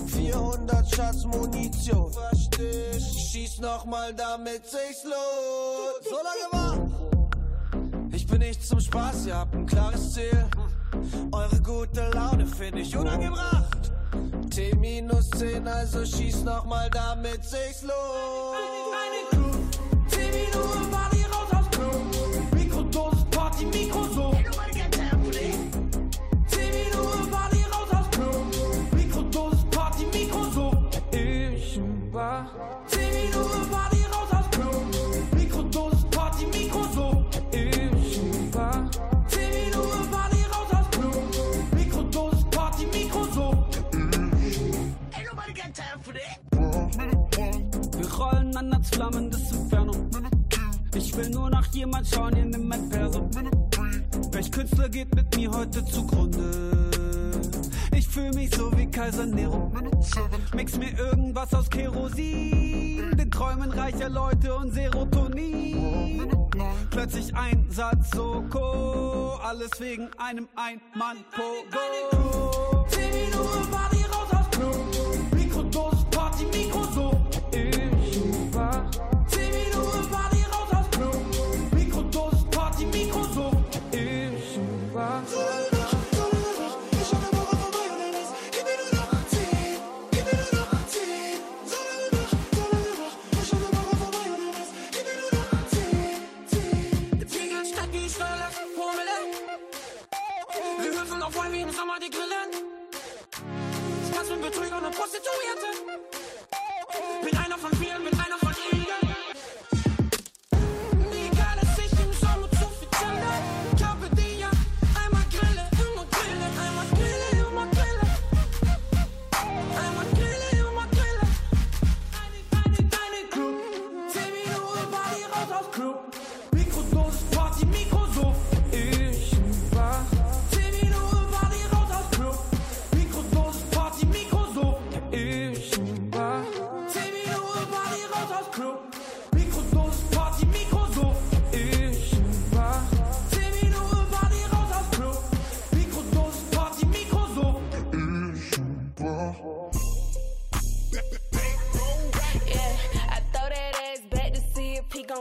400 Schatz Munition. Versteh, schieß nochmal, damit sich's lohnt. So lange war. Ich bin nicht zum Spaß, ihr habt ein klares Ziel. Eure gute Laune finde ich unangebracht. T minus 10, also schieß nochmal, damit sich's lohnt. Will nur nach jemand schauen, ihr nimmt mein Perso. Welch Künstler geht mit mir heute zugrunde? Ich fühl mich so wie Kaiser Nero. Mix mir irgendwas aus Kerosin, den Träumen reicher Leute und Serotonin. Plötzlich ein Satz Soko, alles wegen einem Ein-Mann-Pogo. 10 Minuten Party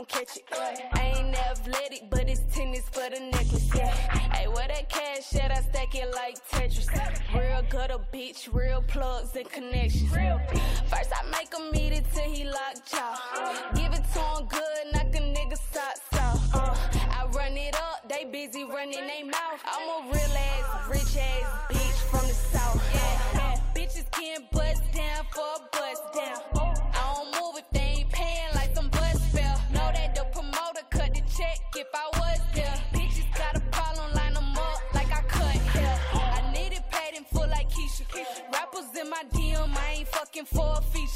gon' catch it. I ain't athletic, but it's tennis for the necklace. Yeah, hey, where that cash at? I stack it like Tetris. Real gutter bitch, real plugs and connections. First I make him eat it till he locked jaw. Give it to him good, knock a nigga socks off. Uh, I run it up, they busy running they mouth. I'm a real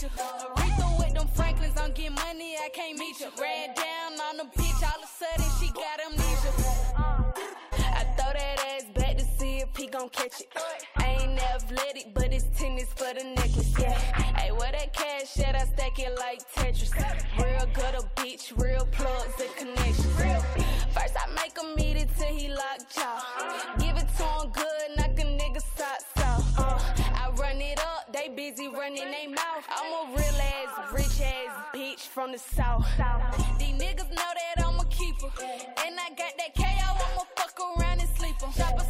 a feature. Aretha with them Franklins, I'm getting money, I can't meet you. Ran down on the bitch, all of a sudden she got amnesia. I throw that ass back to see if he gon' catch it. I ain't athletic, but it's tennis for the necklace. Yeah. Hey, where that cash at? I stack it like Tetris. Real gutter bitch, real plugs and connections. First I make him eat it till he locked jaw. Give busy running they mouth. I'm a real ass, rich ass bitch from the south. These niggas know that I'm a keeper. And I got that KO, I'ma fuck around and sleep 'em.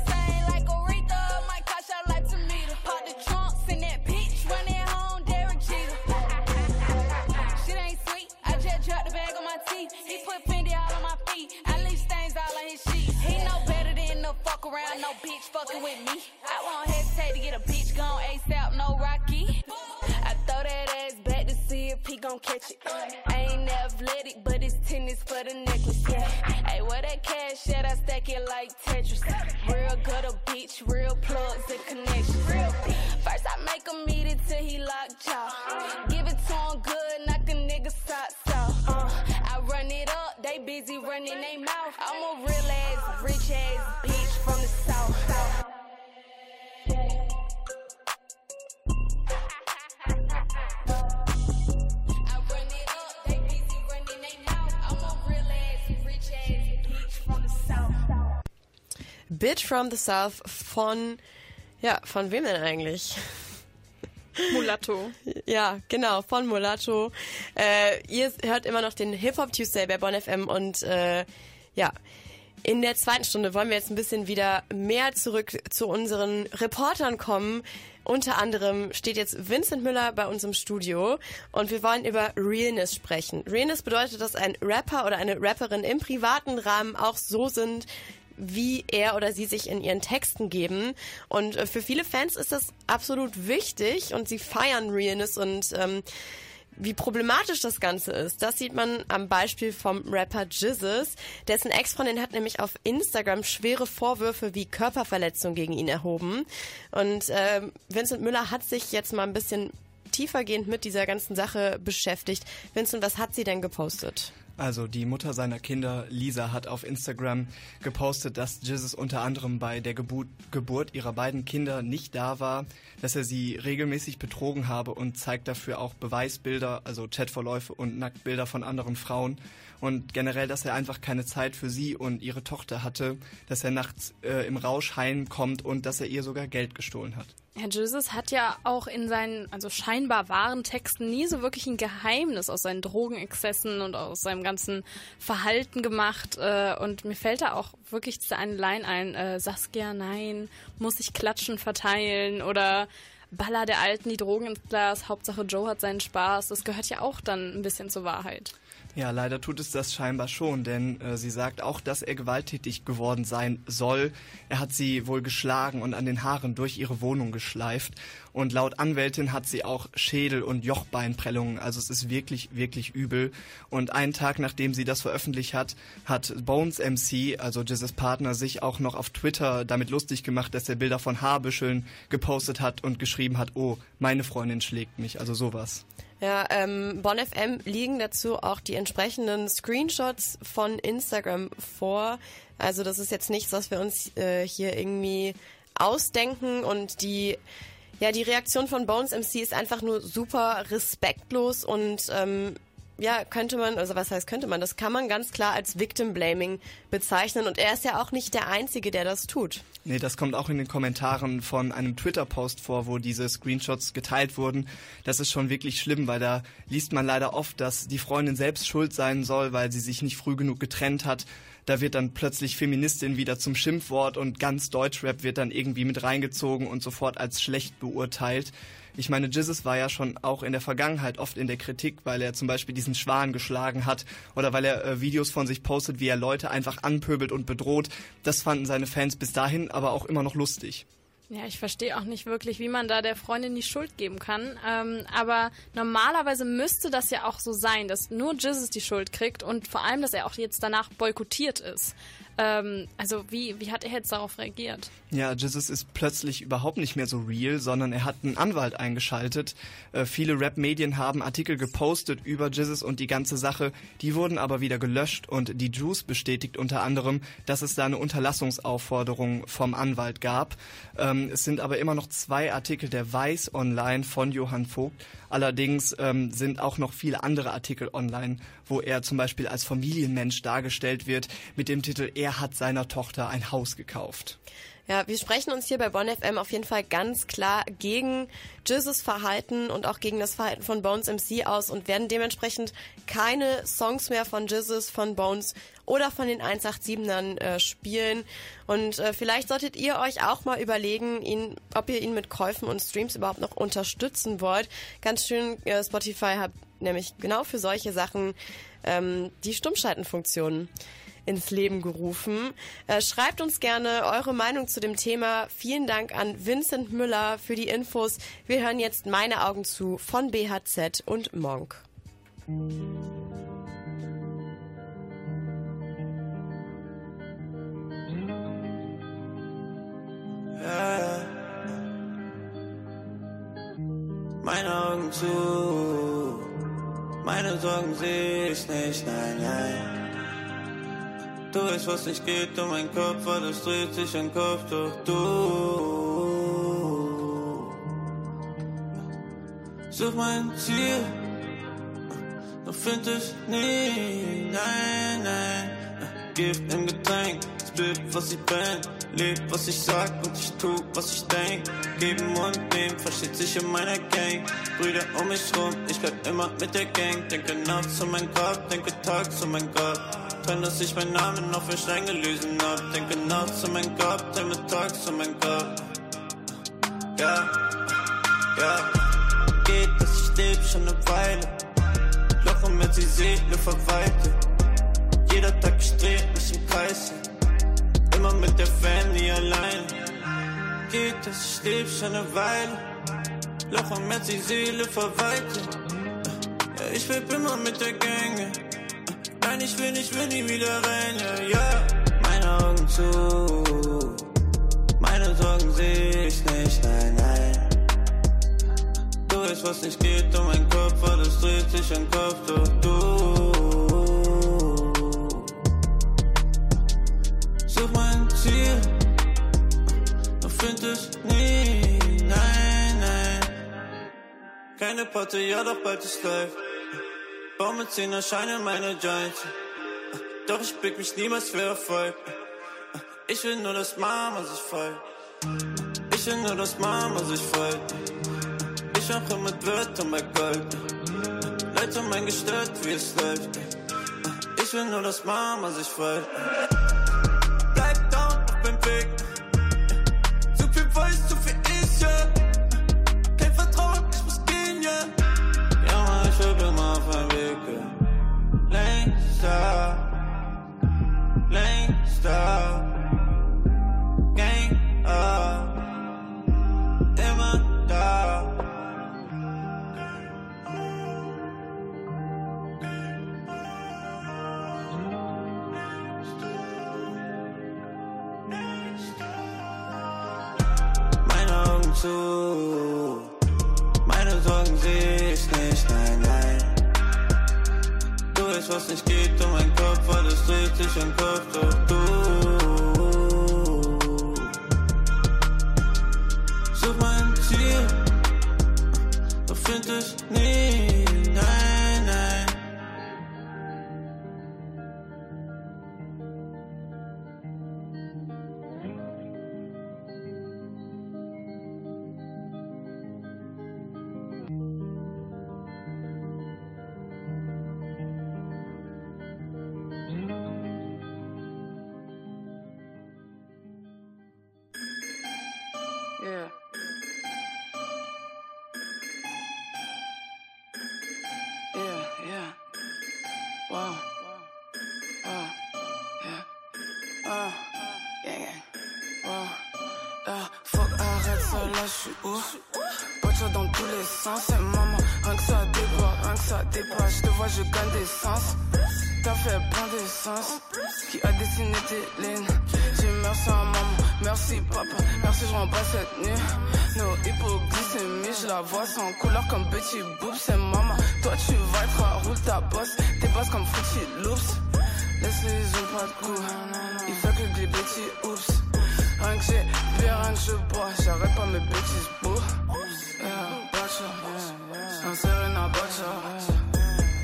Around, no bitch fucking with me. I won't hesitate to get a bitch gone ASAP, no Rocky. I throw that ass back to see if he gon' catch it. I ain't athletic, but it's tennis for the necklace. Yeah. Hey, where that cash at? I stack it like Tetris. Real gutter bitch, real plugs and connections. First I make him eat it till he locked jaw. Give it to him good, knock a nigga socks off. Uh, I run it up, they busy running they mouth. I'm a real ass, rich ass bitch from the south. I run it up, they busy running they mouth. I'm a real ass, rich ass bitch from the south. Bitch from the South von, ja, von wem denn eigentlich? [laughs] Mulatto. Ja, genau, von Mulatto. Äh, ihr hört immer noch den Hip-Hop Tuesday bei Bonn FM und äh, ja, in der zweiten Stunde wollen wir jetzt ein bisschen wieder mehr zurück zu unseren Reportern kommen. Unter anderem steht jetzt Vincent Müller bei uns im Studio und wir wollen über Realness sprechen. Realness bedeutet, dass ein Rapper oder eine Rapperin im privaten Rahmen auch so sind, wie er oder sie sich in ihren Texten geben. Und äh, für viele Fans ist das absolut wichtig und sie feiern Realness und ähm, wie problematisch das Ganze ist, das sieht man am Beispiel vom Rapper Jizzes. Dessen Ex-Freundin hat nämlich auf Instagram schwere Vorwürfe wie Körperverletzung gegen ihn erhoben. Und ähm, Vincent Müller hat sich jetzt mal ein bisschen tiefergehend mit dieser ganzen Sache beschäftigt. Vincent, was hat sie denn gepostet? Also die Mutter seiner Kinder, Lisa, hat auf Instagram gepostet, dass Jesus unter anderem bei der Geburt, Geburt ihrer beiden Kinder nicht da war, dass er sie regelmäßig betrogen habe und zeigt dafür auch Beweisbilder, also Chatverläufe und Nacktbilder von anderen Frauen. Und generell, dass er einfach keine Zeit für sie und ihre Tochter hatte, dass er nachts äh, im Rausch heimkommt und dass er ihr sogar Geld gestohlen hat. Herr Jesus hat ja auch in seinen, also scheinbar wahren Texten nie so wirklich ein Geheimnis aus seinen Drogenexzessen und aus seinem ganzen Verhalten gemacht. Äh, Und mir fällt da auch wirklich diese eine Line ein, äh, Saskia, nein, muss ich Klatschen verteilen oder Baller der Alten die Drogen ins Glas, Hauptsache Joe hat seinen Spaß. Das gehört ja auch dann ein bisschen zur Wahrheit. Ja, leider tut es das scheinbar schon, denn äh, sie sagt auch, dass er gewalttätig geworden sein soll. Er hat sie wohl geschlagen und an den Haaren durch ihre Wohnung geschleift. Und laut Anwältin hat sie auch Schädel- und Jochbeinprellungen. Also es ist wirklich, wirklich übel. Und einen Tag nachdem sie das veröffentlicht hat, hat Bones MC, also Jizzes Partner, sich auch noch auf Twitter damit lustig gemacht, dass er Bilder von Haarbüscheln gepostet hat und geschrieben hat, oh, meine Freundin schlägt mich. Also sowas. Ja, ähm, Bonn FM liegen dazu auch die entsprechenden Screenshots von Instagram vor. Also das ist jetzt nichts, was wir uns äh, hier irgendwie ausdenken und die ja, die Reaktion von Bones MC ist einfach nur super respektlos und ähm, ja, könnte man, also was heißt könnte man, das kann man ganz klar als Victim Blaming bezeichnen und er ist ja auch nicht der Einzige, der das tut. Nee, das kommt auch in den Kommentaren von einem Twitter-Post vor, wo diese Screenshots geteilt wurden. Das ist schon wirklich schlimm, weil da liest man leider oft, dass die Freundin selbst schuld sein soll, weil sie sich nicht früh genug getrennt hat. Da wird dann plötzlich Feministin wieder zum Schimpfwort und ganz Deutschrap wird dann irgendwie mit reingezogen und sofort als schlecht beurteilt. Ich meine, Jizzes war ja schon auch in der Vergangenheit oft in der Kritik, weil er zum Beispiel diesen Schwan geschlagen hat oder weil er äh, Videos von sich postet, wie er Leute einfach anpöbelt und bedroht. Das fanden seine Fans bis dahin aber auch immer noch lustig. Ja, ich verstehe auch nicht wirklich, wie man da der Freundin die Schuld geben kann. Ähm, aber normalerweise müsste das ja auch so sein, dass nur Jizzes die Schuld kriegt und vor allem, dass er auch jetzt danach boykottiert ist. Ähm, also wie, wie hat er jetzt darauf reagiert? Ja, Jesus ist plötzlich überhaupt nicht mehr so real, sondern er hat einen Anwalt eingeschaltet. Äh, viele Rap-Medien haben Artikel gepostet über Jesus und die ganze Sache. Die wurden aber wieder gelöscht und die Juice bestätigt unter anderem, dass es da eine Unterlassungsaufforderung vom Anwalt gab. Ähm, es sind aber immer noch zwei Artikel der Weiß online von Johann Vogt. Allerdings ähm, sind auch noch viele andere Artikel online, wo er zum Beispiel als Familienmensch dargestellt wird mit dem Titel Er hat seiner Tochter ein Haus gekauft. Ja, wir sprechen uns hier bei Bonn FM auf jeden Fall ganz klar gegen Jizzes Verhalten und auch gegen das Verhalten von Bones MC aus und werden dementsprechend keine Songs mehr von Jizzes, von Bones oder von den 187ern äh, spielen. Und äh, vielleicht solltet ihr euch auch mal überlegen, ihn, ob ihr ihn mit Käufen und Streams überhaupt noch unterstützen wollt. Ganz schön, äh, Spotify hat nämlich genau für solche Sachen ähm, die Stummschaltenfunktion ins Leben gerufen. Äh, schreibt uns gerne eure Meinung zu dem Thema. Vielen Dank an Vincent Müller für die Infos. Wir hören jetzt meine Augen zu von BHZ und Monk. Ja. Meine Augen zu, meine Sorgen sehe ich nicht, nein, nein. Du weißt, was nicht geht um mein Kopf, alles dreht sich im Kopf, doch du. Such mein Ziel, doch find es nie, nein, nein. Gift im Getränk, spürt, was ich bin, leb, was ich sag und ich tu, was ich denk. Geben und nehmen, versteht sich in meiner Gang. Brüder um mich rum, ich bleib immer mit der Gang. Denke nachts zu mein Grab, denke tags zu mein Gott. Träum, dass ich meinen Namen noch für Stein gelesen hab. Denke nachts zu mein Grab, träume tags zu mein Grab. Ja, ja. Geht, dass ich leb schon ne Weile. Loch um mir die Seele verweilte. Jeder Tag ich mich im Kreis. Immer mit der Family allein. Geht, dass ich leb schon ne Weile. Loch um mir die Seele verweilte. Ja, ich leb immer mit der Gänge. Nein, ich will nicht, will nie wieder rein, ja, ja. Meine Augen zu, meine Sorgen seh ich nicht, nein, nein. Du weißt, was nicht geht um mein Kopf, alles dreht sich im Kopf, doch du. Such mein Ziel, doch find es nie, nein, nein. Keine Party, ja, doch bald ist live. Baum mit zehn erscheinen meine Joints. Doch ich blick mich niemals für Erfolg. Ich will nur, dass Mama sich freut. Ich will nur, dass Mama sich freut. Ich mache mit Wörtern bei Gold. Leute, mein gestört, wie es läuft. Ich will nur, dass Mama sich freut. Bleib down auf dem Weg. Zu. Meine Sorgen seh ich nicht, nein, nein. Du weißt, was nicht geht um mein Kopf, alles dreht sich im Kopf, doch I'm serving a butcher.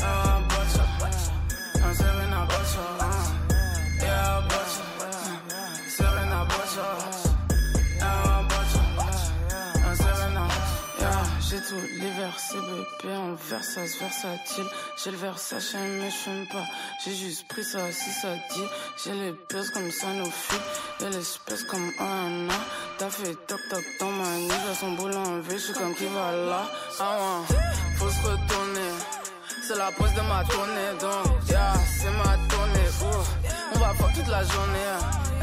Uh, J'ai l'hiver, CBP en Versace, versatile. J'ai le Versace, mais je pas. J'ai juste pris ça si ça dit. J'ai les pièces comme ça, nos filles. Y'a l'espèce comme un an. T'as fait toc toc dans ma. J'ai son boulot en V, j'suis comme qui va là? Ah ouais, faut se retourner. C'est la pause de ma tournée, donc yeah, c'est ma tournée. Ouh. On va fuck toute la journée.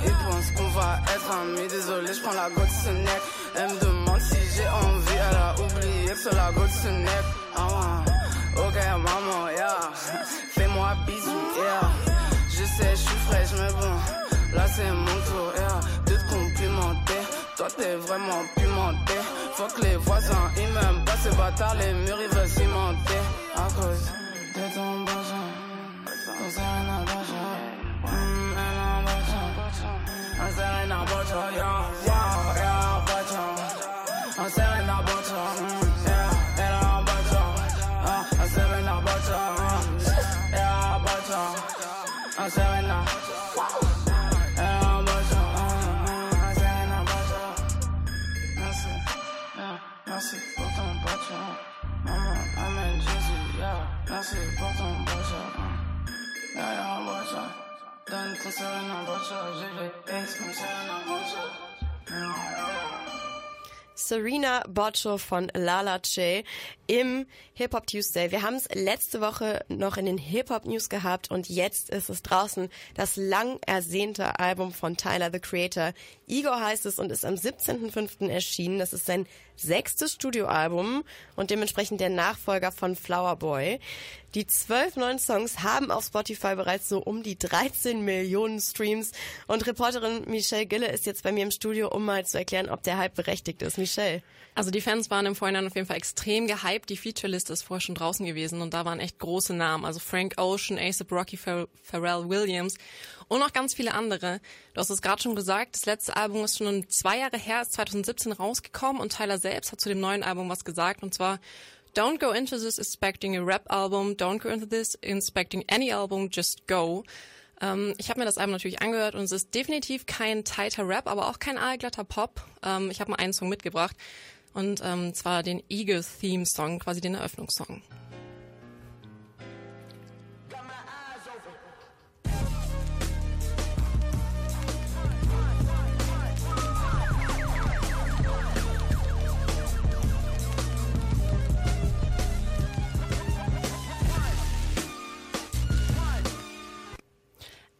Ils pensent qu'on va être amis. Désolé, je prends la goutte Snake. Elle me demande si j'ai envie. Elle a oublié que c'est la goutte Snake. Ah ouais. Ok, maman, yeah. Fais-moi bisous, yeah. Je sais, je suis fraîche, mais bon. Là c'est mon sourire, d'être complimenté. Toi t'es vraiment pimenté. Faut que les voisins, ils m'aiment pas ces bâtards, les murs ils veulent cimenter. À cause de ton besoin, cause hum, un engagement. Mmh, un engagement. Un serré n'a pas de choix, yeah, yeah, yeah, pas de choix. Un serré n'a pas Serena Boccio von Lala Che im Hip Hop Tuesday. Wir haben es letzte Woche noch in den Hip Hop News gehabt und jetzt ist es draußen das lang ersehnte Album von Tyler the Creator. Ego heißt es und ist am 17.05. erschienen. Das ist sein sechstes Studioalbum und dementsprechend der Nachfolger von Flower Boy. Die zwölf neuen Songs haben auf Spotify bereits so um die 13 Millionen Streams und Reporterin Michelle Gille ist jetzt bei mir im Studio, um mal zu erklären, ob der Hype berechtigt ist. Michelle. Also die Fans waren im Vorhinein auf jeden Fall extrem gehypt. Die Featureliste ist vorher schon draußen gewesen und da waren echt große Namen. Also Frank Ocean, ASAP Rocky, Pharrell Williams und noch ganz viele andere. Du hast es gerade schon gesagt, das letzte Album ist schon zwei Jahre her, ist 2017 rausgekommen und Tyler selbst hat zu dem neuen Album was gesagt und zwar Don't go into this expecting a rap album, don't go into this expecting any album, just go. Ähm, ich habe mir das Album natürlich angehört und es ist definitiv kein tighter Rap, aber auch kein aalglatter Pop. Ähm, ich habe mal einen Song mitgebracht und ähm, zwar den Eagle Theme Song, quasi den Eröffnungssong.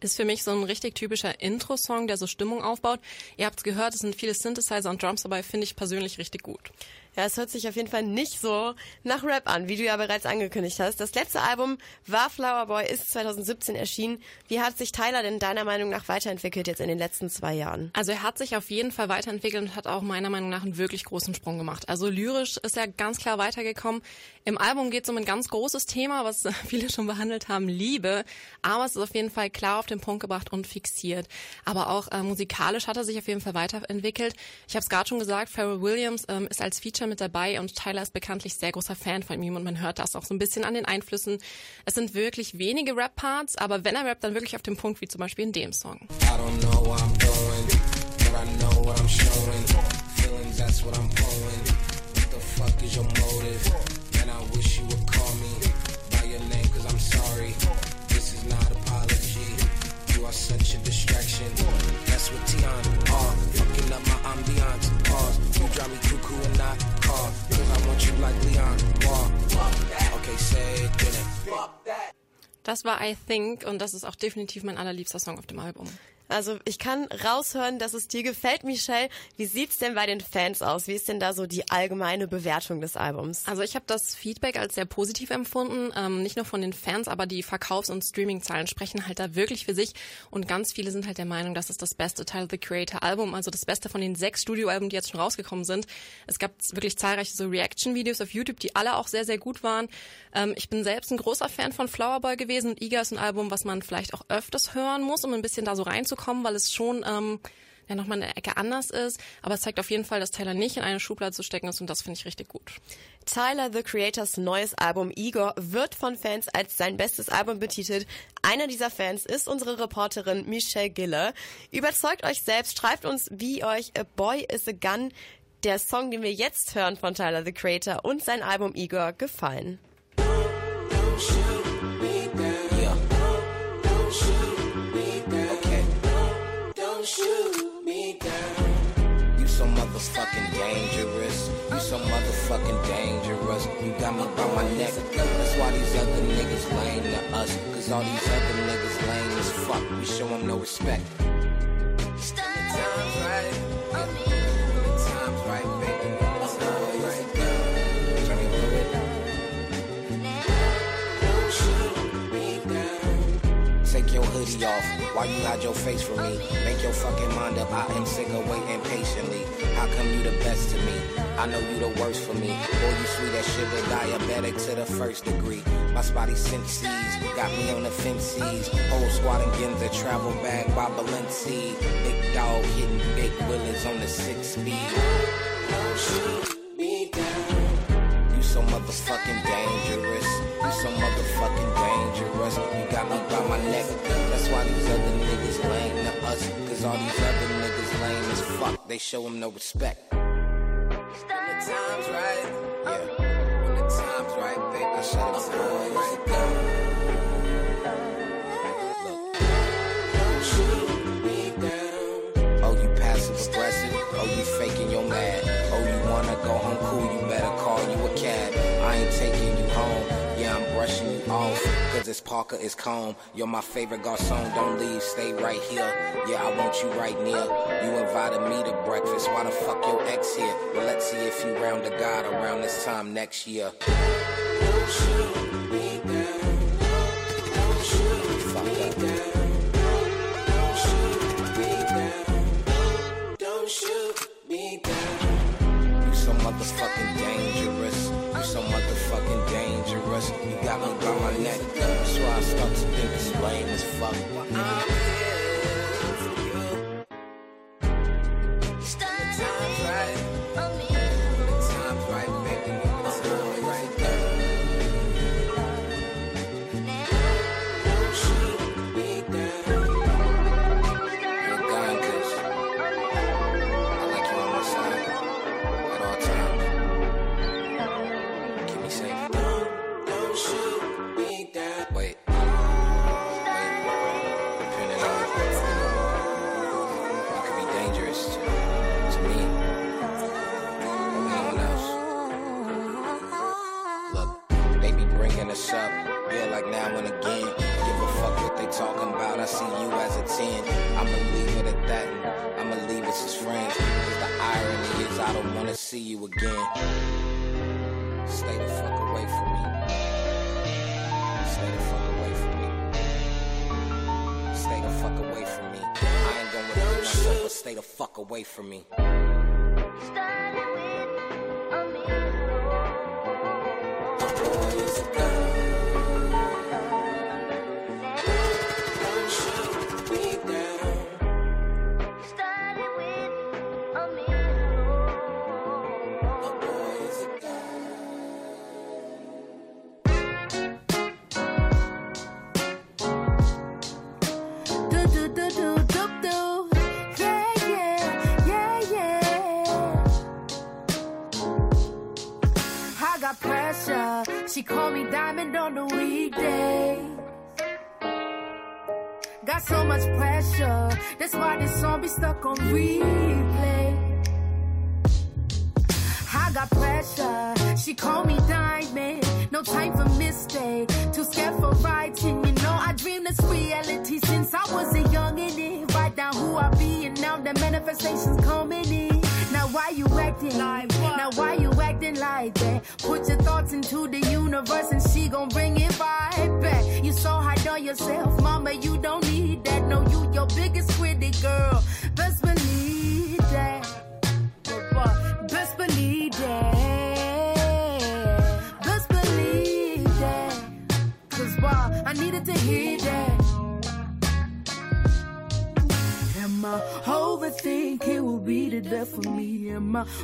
Ist für mich so ein richtig typischer Intro-Song, der so Stimmung aufbaut. Ihr habt es gehört, es sind viele Synthesizer und Drums dabei, finde ich persönlich richtig gut. Ja, es hört sich auf jeden Fall nicht so nach Rap an, wie du ja bereits angekündigt hast. Das letzte Album war Flower Boy, ist 2017 erschienen. Wie hat sich Tyler denn deiner Meinung nach weiterentwickelt jetzt in den letzten zwei Jahren? Also er hat sich auf jeden Fall weiterentwickelt und hat auch meiner Meinung nach einen wirklich großen Sprung gemacht. Also lyrisch ist er ganz klar weitergekommen. Im Album geht es um ein ganz großes Thema, was [laughs] viele schon behandelt haben, Liebe. Aber es ist auf jeden Fall klar auf den Punkt gebracht und fixiert. Aber auch äh, musikalisch hat er sich auf jeden Fall weiterentwickelt. Ich habe es gerade schon gesagt, Pharrell Williams ähm, ist als Feature mit dabei und Tyler ist bekanntlich sehr großer Fan von ihm und man hört das auch so ein bisschen an den Einflüssen. Es sind wirklich wenige Rap-Parts, aber wenn er rappt, dann wirklich auf dem Punkt, wie zum Beispiel in dem Song. Such a distraction. That's what Tiana are. Fucking up my ambiance. Pause. You drive me cuckoo and not car. Cause I want you like Leon. Wall. Okay, say it, then it. Das war I Think und das ist auch definitiv mein allerliebster Song auf dem Album. Also ich kann raushören, dass es dir gefällt, Michelle. Wie sieht's denn bei den Fans aus? Wie ist denn da so die allgemeine Bewertung des Albums? Also ich habe das Feedback als sehr positiv empfunden, ähm, nicht nur von den Fans, aber die Verkaufs- und Streaming-Zahlen sprechen halt da wirklich für sich und ganz viele sind halt der Meinung, dass es das beste Tyler the Creator Album, also das beste von den sechs Studioalben, die jetzt schon rausgekommen sind. Es gab wirklich zahlreiche so Reaction-Videos auf YouTube, die alle auch sehr, sehr gut waren. Ähm, ich bin selbst ein großer Fan von Flower gewesen und Iga ist ein Album, was man vielleicht auch öfters hören muss, um ein bisschen da so reinzukommen, weil es schon ähm, ja nochmal eine Ecke anders ist. Aber es zeigt auf jeden Fall, dass Tyler nicht in eine Schublade zu stecken ist und das finde ich richtig gut. Tyler, the Creators neues Album Igor, wird von Fans als sein bestes Album betitelt. Einer dieser Fans ist unsere Reporterin Michelle Gille. Überzeugt euch selbst, schreibt uns, wie euch A Boy is a Gun, der Song, den wir jetzt hören von Tyler, the Creator und sein Album Igor gefallen. Motherfucking dangerous. You so motherfucking dangerous. You got me by my neck. That's why these other niggas lame to us. Cause all these other niggas lame as fuck. We show them no respect. Right. Hoodie off while you hide your face from me. Make your fucking mind up. I am sick of waiting patiently. How come you the best to me? I know you the worst for me. Boy, you sweet as sugar, diabetic to the first degree. My spotty senses got me on the fences. Whole squad and Ginza travel bag by Balenci. Big dog hitting big willies on the six speed. Shoot me down. So motherfucking dangerous. You so motherfucking dangerous. You got me by my neck. That's why these other niggas lame to us. Cause all these other niggas lame as fuck. They show them no respect. When the time's right, yeah. When the time's right, baby, I shut up it's Parker, it's calm. You're my favorite garçon. Don't leave, stay right here. Yeah, I want you right near. You invited me to breakfast. Why the fuck your ex here? Well, let's see if you round the God around this time next year. Motherfucking dangerous. You so motherfucking dangerous. You got me by my neck. That's why I start to think it's lame as fuck.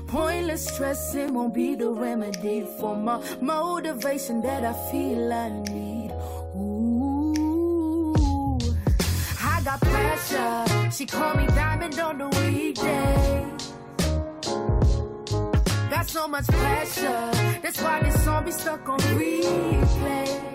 Pointless stressing won't be the remedy for my motivation that I feel I need? Ooh, I got pressure. She call me diamond on the weekday. Got so much pressure. That's why this song be stuck on replay.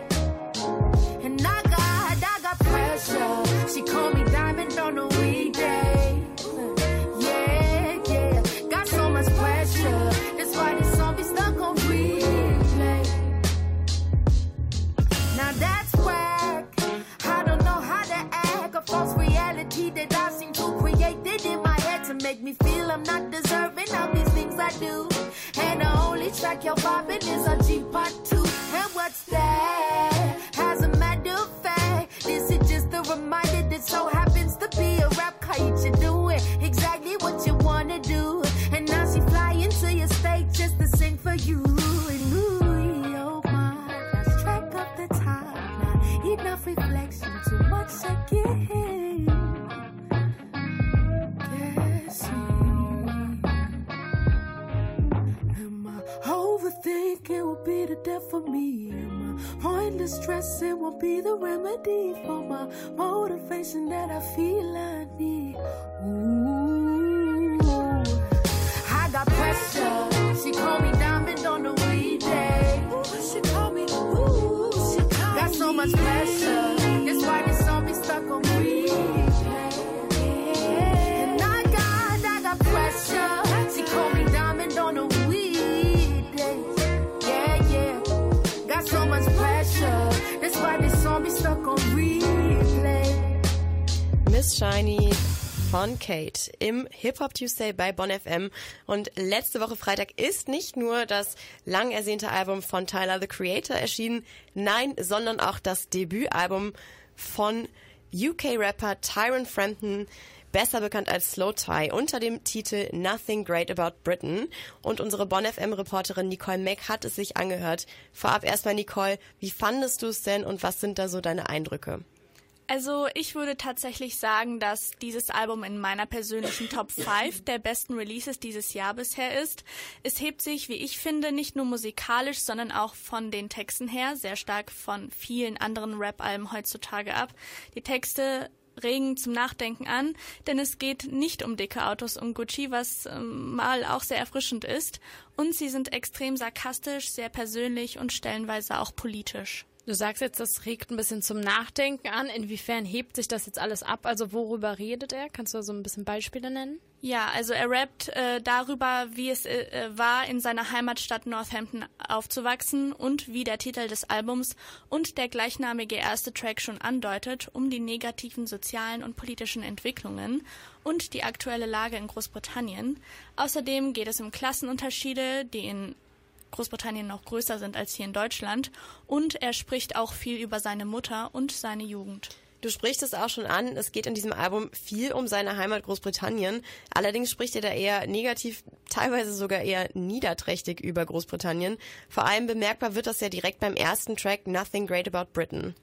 That I seem to create it in my head to make me feel I'm not deserving of these things I do. And the only track you're vibing is a G-Pot 2. And what's that? Remedy for my motivation that I feel I need? Ooh, Miss Shiny von Kate im Hip Hop Tuesday bei Bonn FM. Und letzte Woche Freitag ist nicht nur das lang ersehnte Album von Tyler the Creator erschienen, nein, sondern auch das Debütalbum von UK-Rapper Tyron Frampton, besser bekannt als Slow Tie, unter dem Titel Nothing Great About Britain. Und unsere Bonn FM-Reporterin Nicole Mack hat es sich angehört. Vorab erstmal, Nicole, wie fandest du es denn und was sind da so deine Eindrücke? Also ich würde tatsächlich sagen, dass dieses Album in meiner persönlichen Top [laughs] 5 der besten Releases dieses Jahr bisher ist. Es hebt sich, wie ich finde, nicht nur musikalisch, sondern auch von den Texten her sehr stark von vielen anderen Rap-Alben heutzutage ab. Die Texte regen zum Nachdenken an, denn es geht nicht um dicke Autos um Gucci, was ähm, mal auch sehr erfrischend ist. Und sie sind extrem sarkastisch, sehr persönlich und stellenweise auch politisch. Du sagst jetzt, das regt ein bisschen zum Nachdenken an. Inwiefern hebt sich das jetzt alles ab? Also worüber redet er? Kannst du so ein bisschen Beispiele nennen? Ja, also er rappt äh, darüber, wie es äh, war, in seiner Heimatstadt Northampton aufzuwachsen und wie der Titel des Albums und der gleichnamige erste Track schon andeutet, um die negativen sozialen und politischen Entwicklungen und die aktuelle Lage in Großbritannien. Außerdem geht es um Klassenunterschiede, die in Großbritannien noch größer sind als hier in Deutschland und er spricht auch viel über seine Mutter und seine Jugend. Du sprichst es auch schon an, es geht in diesem Album viel um seine Heimat Großbritannien. Allerdings spricht er da eher negativ, teilweise sogar eher niederträchtig über Großbritannien. Vor allem bemerkbar wird das ja direkt beim ersten Track Nothing Great About Britain.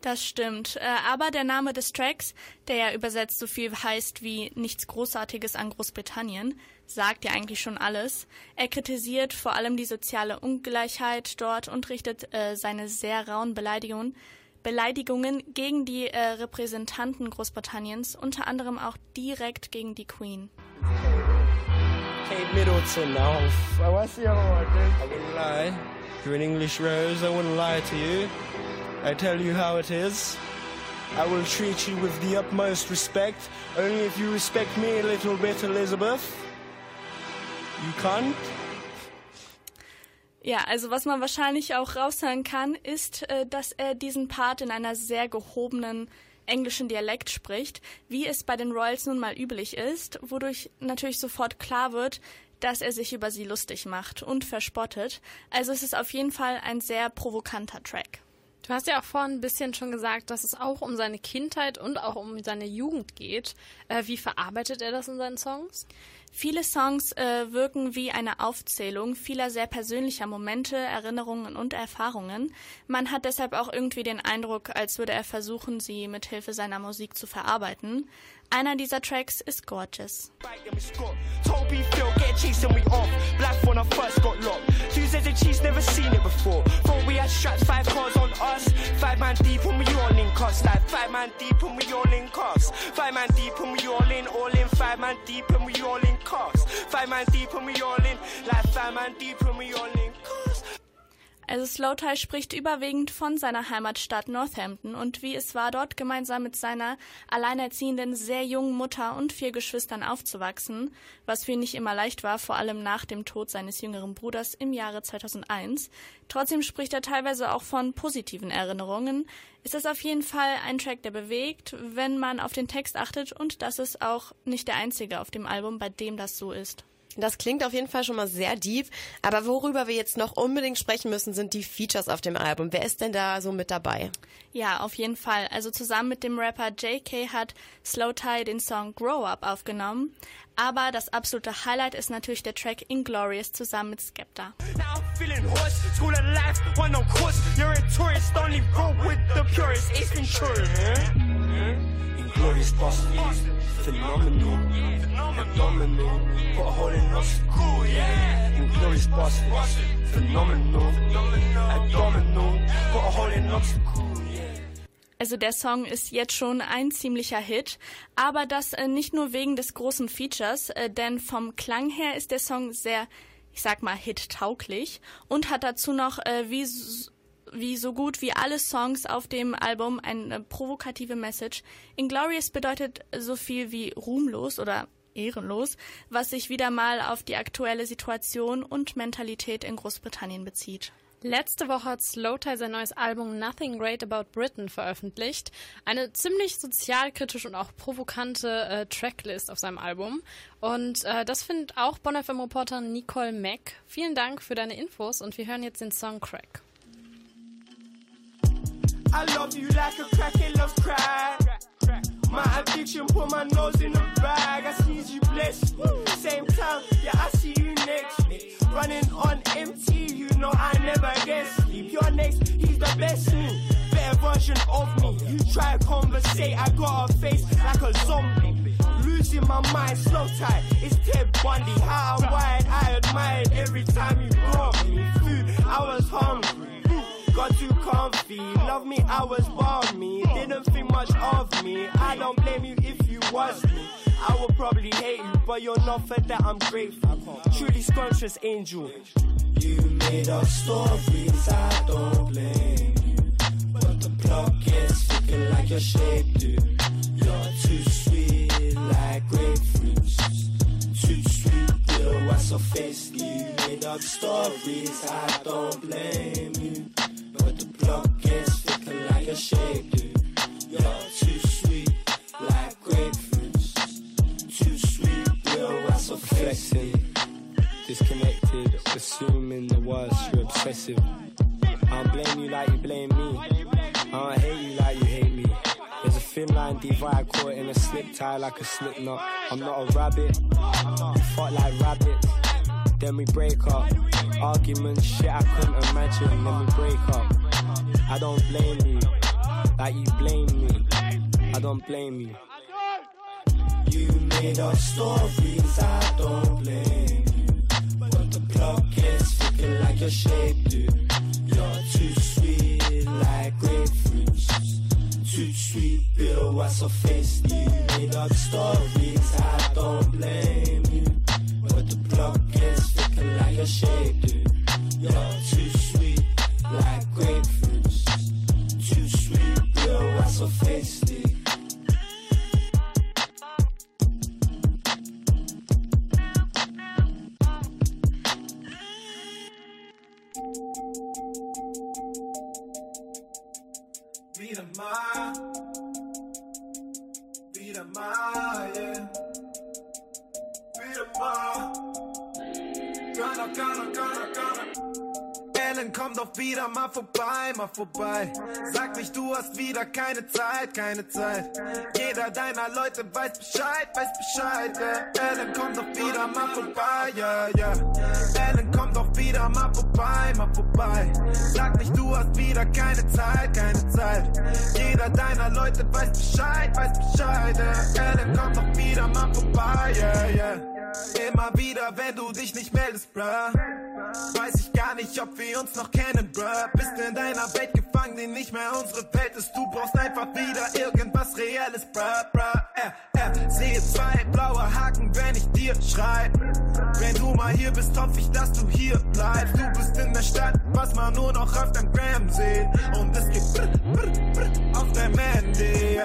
Das stimmt. Äh, aber der Name des Tracks, der ja übersetzt so viel heißt wie nichts Großartiges an Großbritannien, sagt ja eigentlich schon alles. Er kritisiert vor allem die soziale Ungleichheit dort und richtet äh, seine sehr rauen Beleidigungen Beleidigungen gegen die äh, Repräsentanten Großbritanniens, unter anderem auch direkt gegen die Queen. Kate Middleton now. Oh, see how I do. I wouldn't lie. You're an English rose, I wouldn't lie to you. I tell you how it is. I will treat you with the utmost respect, only if you respect me a little bit, Elizabeth. Can't. Ja, also was man wahrscheinlich auch raushören kann, ist, äh, dass er diesen Part in einer sehr gehobenen englischen Dialekt spricht, wie es bei den Royals nun mal üblich ist, wodurch natürlich sofort klar wird, dass er sich über sie lustig macht und verspottet. Also es ist auf jeden Fall ein sehr provokanter Track. Du hast ja auch vorhin ein bisschen schon gesagt, dass es auch um seine Kindheit und auch um seine Jugend geht. Äh, wie verarbeitet er das in seinen Songs? Viele Songs äh, wirken wie eine Aufzählung vieler sehr persönlicher Momente, Erinnerungen und Erfahrungen. Man hat deshalb auch irgendwie den Eindruck, als würde er versuchen, sie mit Hilfe seiner Musik zu verarbeiten. Einer dieser Tracks ist Gorgeous. Also Slowthai spricht überwiegend von seiner Heimatstadt Northampton und wie es war, dort gemeinsam mit seiner alleinerziehenden, sehr jungen Mutter und vier Geschwistern aufzuwachsen, was für ihn nicht immer leicht war, vor allem nach dem Tod seines jüngeren Bruders im Jahre 2001. Trotzdem spricht er teilweise auch von positiven Erinnerungen. Ist das auf jeden Fall ein Track, der bewegt, wenn man auf den Text achtet und das ist auch nicht der einzige auf dem Album, bei dem das so ist. Das klingt auf jeden Fall schon mal sehr deep. Aber worüber wir jetzt noch unbedingt sprechen müssen, sind die Features auf dem Album. Wer ist denn da so mit dabei? Ja, auf jeden Fall. Also zusammen mit dem Rapper JK hat Slow Tie den Song Grow Up aufgenommen. Aber das absolute Highlight ist natürlich der Track Inglorious zusammen mit Skepta. Now I'm feeling hoarse, school of life, one on course. You're a tourist, only roll with the purest. It's been true. Inglorious bastards, phenomenal, abdominal, put a hole in us. Cool, yeah. Inglorious bastards, phenomenal, abdominal, put a hole in us. Cool. Also der Song ist jetzt schon ein ziemlicher Hit, aber das äh, nicht nur wegen des großen Features, äh, denn vom Klang her ist der Song sehr, ich sag mal, hit-tauglich und hat dazu noch äh, wie wie so gut wie alle Songs auf dem Album eine provokative Message. Inglorious bedeutet so viel wie ruhmlos oder ehrenlos, was sich wieder mal auf die aktuelle Situation und Mentalität in Großbritannien bezieht. Letzte Woche hat Slowthai sein neues Album Nothing Great About Britain veröffentlicht. Eine ziemlich sozialkritische und auch provokante äh, Tracklist auf seinem Album. Und äh, das findet auch Bonn FM Reporter Nicole Mack. Vielen Dank für deine Infos und wir hören jetzt den Song Crack. I love you like a crackhead loves crack. My addiction put my nose in the bag. I sneeze you bliss. Same time, yeah, I see you next. Running on empty, you know I never guess. Sleep your next, he's the best. Mm. Better version of me. You try to conversate, I got a face like a zombie. Losing my mind, slow tight. It's Ted Bundy. How I'm wired, I admired every time you brought me food. I was hungry got too comfy. Love me, I was me. Didn't think much of me. I don't blame you if you was me. I would probably hate you, but you're not for that I'm grateful. Truly scrumptious angel. You made up stories, I don't blame you. But the plot gets thicker like your shape, dude. You're too sweet, like grapefruits. Too sweet, girl, what's your face? You made up stories, I don't blame you. Like a shape, dude. You're too sweet, like grapefruits. Too sweet, real, what's so Reflecting, disconnected, assuming the worst, you're obsessive. I don't blame you like you blame me. I don't hate you like you hate me. There's a thin line divide caught in a slip tie like a slip knot. I'm not a rabbit, we fought like rabbits. Then we break up. Arguments, shit I couldn't imagine. Then we break up. I don't blame you like you blame me. I don't blame you. You made up stories, I don't blame you. But the plot gets thicker like your shape, dude. You're too sweet like grapefruits. Too sweet, bitter, what's her face? You made up stories, I don't blame you. But the plot gets thicker like your shape, dude. You're too what's her face? Dude. Wieder mal, wieder mal, yeah. Wieder mal. Gonna, gonna, gonna, gonna. Ellen, komm doch wieder mal vorbei, mal vorbei. Sag nicht, du hast wieder keine Zeit, keine Zeit. Jeder deiner Leute weiß Bescheid, weiß Bescheid, yeah. Ellen, komm doch wieder mal vorbei, ja, ja. Ellen, komm doch wieder mal vorbei, mal vorbei. Sag nicht, du hast wieder keine Zeit, keine Zeit. Jeder deiner Leute weiß Bescheid, weiß Bescheid, yeah. Ellen, komm doch wieder mal vorbei, ja, ja. Immer wieder, wenn du dich nicht meldest, bruh. Weiß gar nicht, ob wir uns noch kennen, bruh. Bist in deiner Welt gefangen, die nicht mehr unsere Welt ist. Du brauchst einfach wieder irgendwas Reelles, bruh, bruh. Äh, äh, sehe zwei blaue Haken, wenn ich dir schreib. Wenn du mal hier bist, hoffe ich, dass du hier bleibst. Du bist in der Stadt, was man nur noch auf deinem Gram sieht. Und es geht brr, brr, brr auf deinem Handy.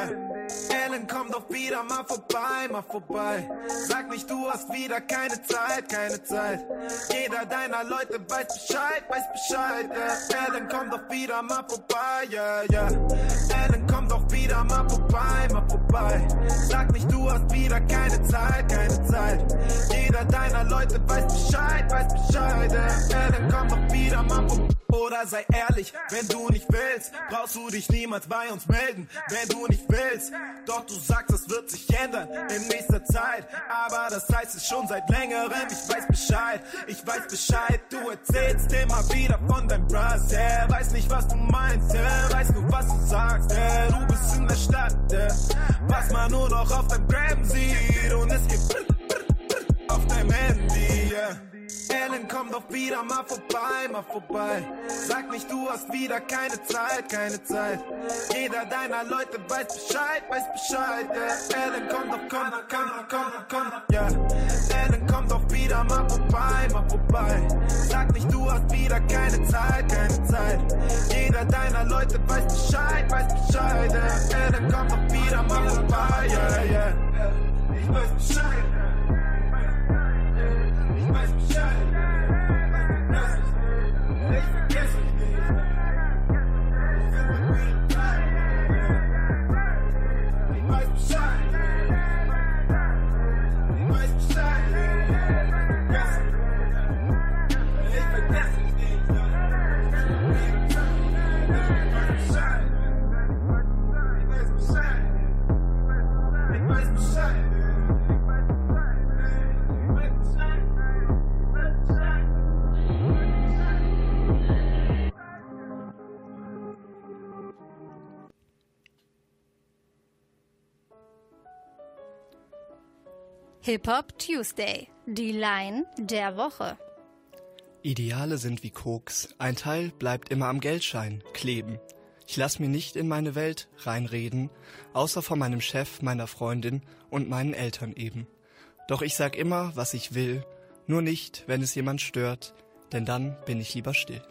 Ellen, komm doch wieder mal vorbei, mal vorbei. Sag nicht, du hast wieder keine Zeit, keine Zeit. Jeder deiner Leute weiß Bescheid, weiß Bescheid, ja. Ellen, komm doch wieder mal vorbei, ja, ja. Ellen, komm doch wieder mal vorbei, mal vorbei. Sag nicht, du hast wieder keine Zeit, keine Zeit. Jeder deiner Leute weiß Bescheid, weiß Bescheid, ja. Ellen, komm doch wieder mal vorbei. Oder sei ehrlich, wenn du nicht willst, brauchst du dich niemals bei uns melden. Wenn du nicht willst, doch du sagst, es wird sich ändern in nächster Zeit. Aber das heißt es schon seit längerem, ich weiß Bescheid, ich weiß Bescheid. Du erzählst immer wieder von deinem Bras, yeah. Weiß nicht, was du meinst, yeah. Weiß nur, was du sagst, yeah. Du bist in der Stadt. Was man nur noch auf deinem Gram sieht. Und es brr auf deinem Handy, yeah. Ellen, komm doch wieder mal vorbei, mal vorbei. Sag nicht, du hast wieder keine Zeit, keine Zeit. Jeder deiner Leute weiß Bescheid, weiß Bescheid, yeah. Ellen, komm doch, komm, komm, komm, komm, ja. Yeah. Ellen, komm doch wieder mal vorbei, mal vorbei. Sag nicht, du hast wieder keine Zeit, keine Zeit. Jeder deiner Leute weiß Bescheid, weiß Bescheid, yeah. Ellen, komm doch wieder mal vorbei, yeah, yeah. Ich weiß Bescheid. Ich weiß Hip Hop Tuesday, die Line der Woche. Ideale sind wie Koks. Ein Teil bleibt immer am Geldschein kleben. Ich lass mir nicht in meine Welt reinreden, außer von meinem Chef, meiner Freundin und meinen Eltern eben. Doch ich sag immer, was ich will, nur nicht, wenn es jemand stört, denn dann bin ich lieber still.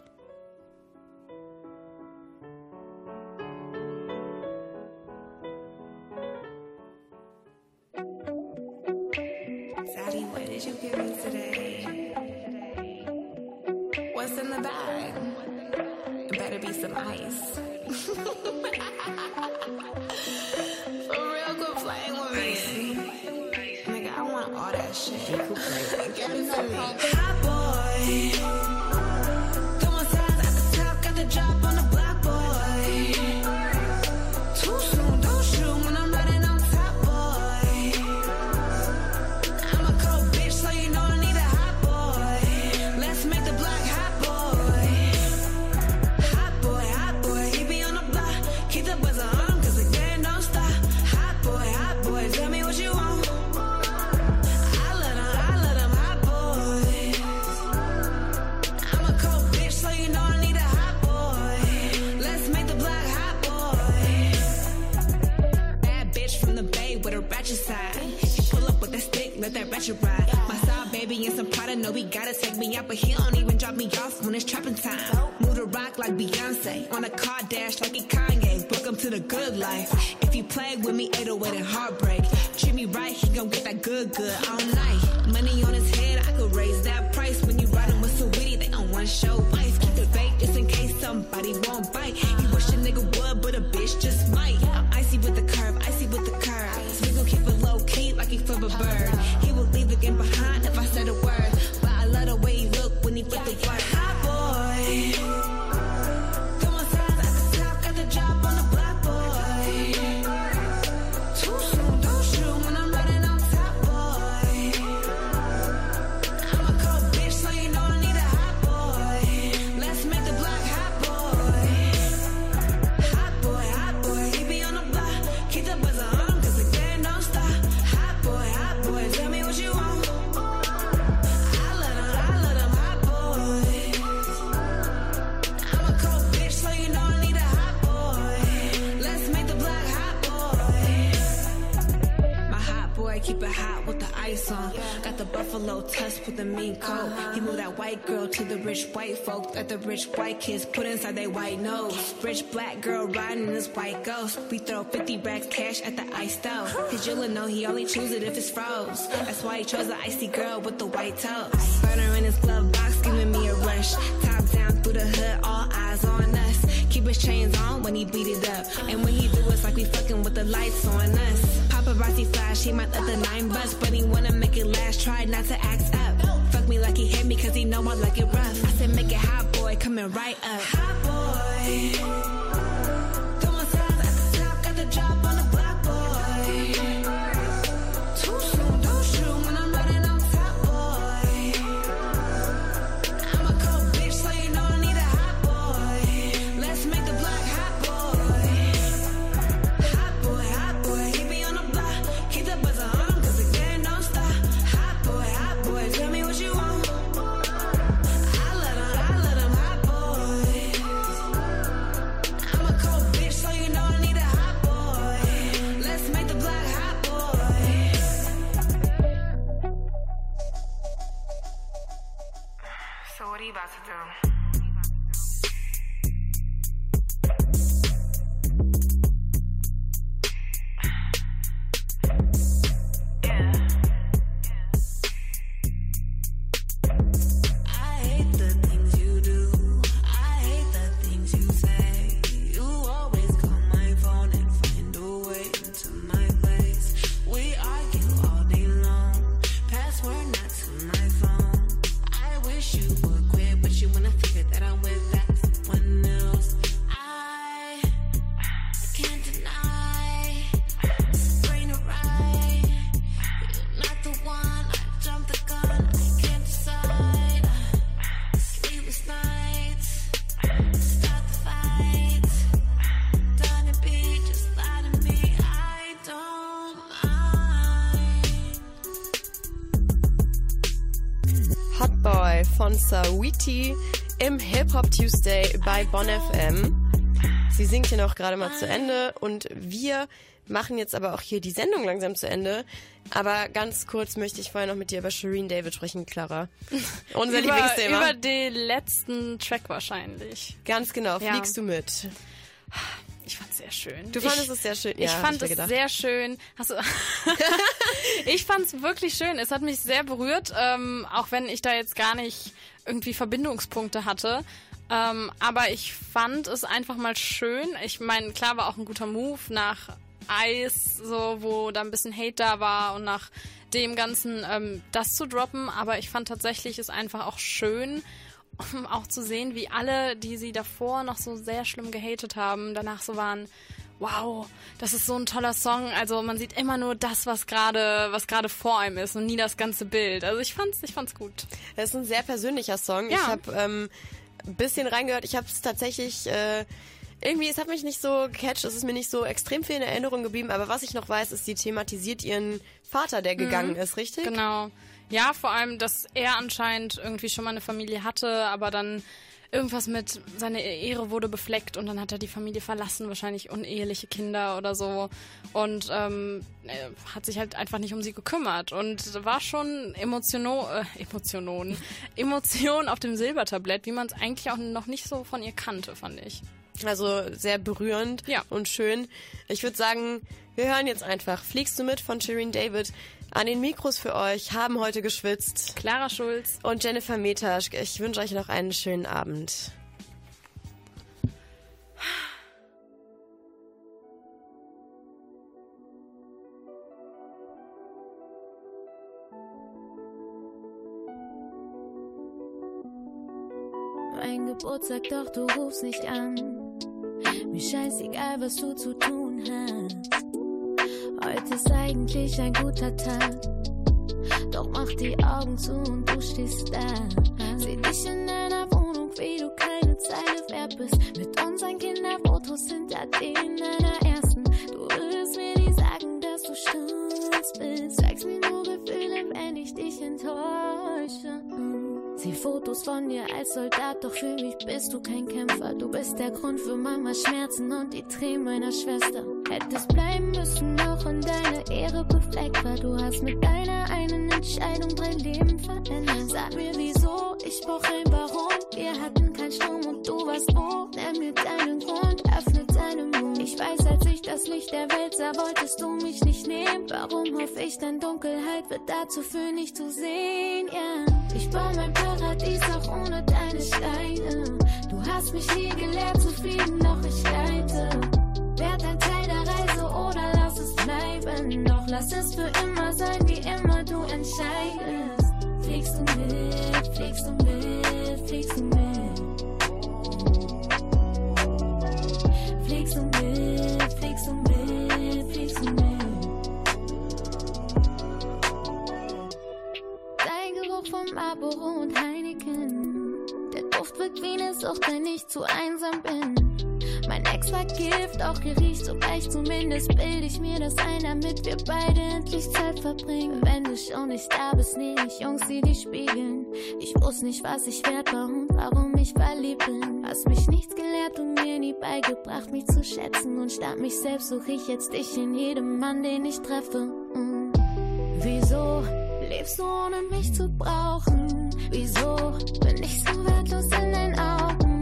Looked the rich white kids put inside their white nose. Rich black girl riding this white ghost. We throw 50 racks cash at the ice stove. Cause you'll know he only choose it if it's froze. That's why he chose the icy girl with the white toes. Burner in his glove box giving me a rush. Top down through the hood, all eyes on us. Keep his chains on when he beat it up. And when he do, it's like we fucking with the lights on us. Paparazzi flash, he might let the nine bust, but he wanna make it last. Try not to act up. Fuck me like he hit me, cause he know I like it rough. I said make it hot coming right up. Hot boy. Sweetie im Hip Hop Tuesday bei Bon FM. Sie singt hier noch gerade mal zu Ende und wir machen jetzt aber auch hier die Sendung langsam zu Ende. Aber ganz kurz möchte ich vorher noch mit dir über Shireen David sprechen, Clara. [laughs] Unser über, Lieblingsthema. Über den letzten Track wahrscheinlich. Ganz genau. Ja. Fliegst du mit? Ich fand es sehr schön. Du fandest ich, es sehr schön. Ja, ich fand ich es sehr schön. Hast du [laughs] [laughs] ich fand es wirklich schön. Es hat mich sehr berührt, ähm, auch wenn ich da jetzt gar nicht irgendwie Verbindungspunkte hatte. Ähm, aber ich fand es einfach mal schön. Ich meine, klar war auch ein guter Move nach Eis, so wo da ein bisschen Hate da war und nach dem Ganzen ähm, das zu droppen. Aber ich fand tatsächlich es einfach auch schön, um auch zu sehen, wie alle, die sie davor noch so sehr schlimm gehatet haben, danach so waren, wow, das ist so ein toller Song. Also man sieht immer nur das, was gerade, was gerade vor einem ist und nie das ganze Bild. Also ich fand's, ich fand's gut. Das ist ein sehr persönlicher Song. Ja. Ich habe ähm, ein bisschen reingehört. Ich habe es tatsächlich äh, irgendwie, es hat mich nicht so gecatcht, es ist mir nicht so extrem viel in Erinnerung geblieben. Aber was ich noch weiß, ist, sie thematisiert ihren Vater, der gegangen Mhm. ist, richtig? Genau. Ja, vor allem, dass er anscheinend irgendwie schon mal eine Familie hatte, aber dann irgendwas mit seine Ehre wurde befleckt und dann hat er die Familie verlassen, wahrscheinlich uneheliche Kinder oder so und ähm, er hat sich halt einfach nicht um sie gekümmert und war schon Emotiono äh, Emotionen [laughs] Emotion auf dem Silbertablett, wie man es eigentlich auch noch nicht so von ihr kannte, fand ich. Also sehr berührend und schön. Ich würde sagen, wir hören jetzt einfach. Fliegst du mit von Shireen David? An den Mikros für euch haben heute geschwitzt Clara Schulz und Jennifer Metasch. Ich wünsche euch noch einen schönen Abend. Mein Geburtstag, doch du rufst nicht an. Mir scheißegal, was du zu tun hast. Heute ist eigentlich ein guter Tag. Doch mach die Augen zu und du stehst da. Seh dich in deiner Wohnung, wie du keine Zeile wert bist. Mit unseren Kinderfotos hinter denen deiner ersten. Du würdest mir nie sagen, dass du stolz bist. Zeigst mir nur Gefühle, wenn ich dich enttäusche. Sieh Fotos von dir als Soldat, doch für mich bist du kein Kämpfer. Du bist der Grund für Mamas Schmerzen und die Tränen meiner Schwester. Hättest bleiben müssen, doch in deine Ehre befleckt war. Du hast mit deiner einen Entscheidung dein Leben verändert. Sag mir wieso, ich brauch ein Warum. Wir hatten keinen Strom und du warst wo. Nenn mir deinen Grund, öffne deinen Mund. Ich weiß, als das Licht der Welt sah, wolltest du mich nicht nehmen. Warum hoffe ich, denn Dunkelheit wird dazu führen, nicht zu sehen, ja. Ich baue mein Paradies auch ohne deine Steine. Du hast mich nie gelehrt zu fliegen, doch ich leite. Werd ein Teil der Reise oder lass es bleiben. Doch lass es für immer sein, wie immer du entscheidest. Fliegst du mit, fliegst du mit, fliegst du mit. Marlboro und Heineken. Der Duft wirkt wie eine Sucht, wenn ich zu einsam bin. Mein Ex war Gift, auch ihr riecht so weich. Zumindest bild ich mir das ein, damit wir beide endlich Zeit verbringen. Wenn du schon nicht da bist, nehm ich Jungs, die dich spiegeln. Ich wusste nicht, was ich wert war und warum ich verliebt bin. Hast mich nichts gelehrt und mir nie beigebracht, mich zu schätzen. Und statt mich selbst suche ich jetzt dich in jedem Mann, den ich treffe. Mm. Wieso lebst du ohne mich zu brauchen? Wieso bin ich so wertlos in deinen Augen?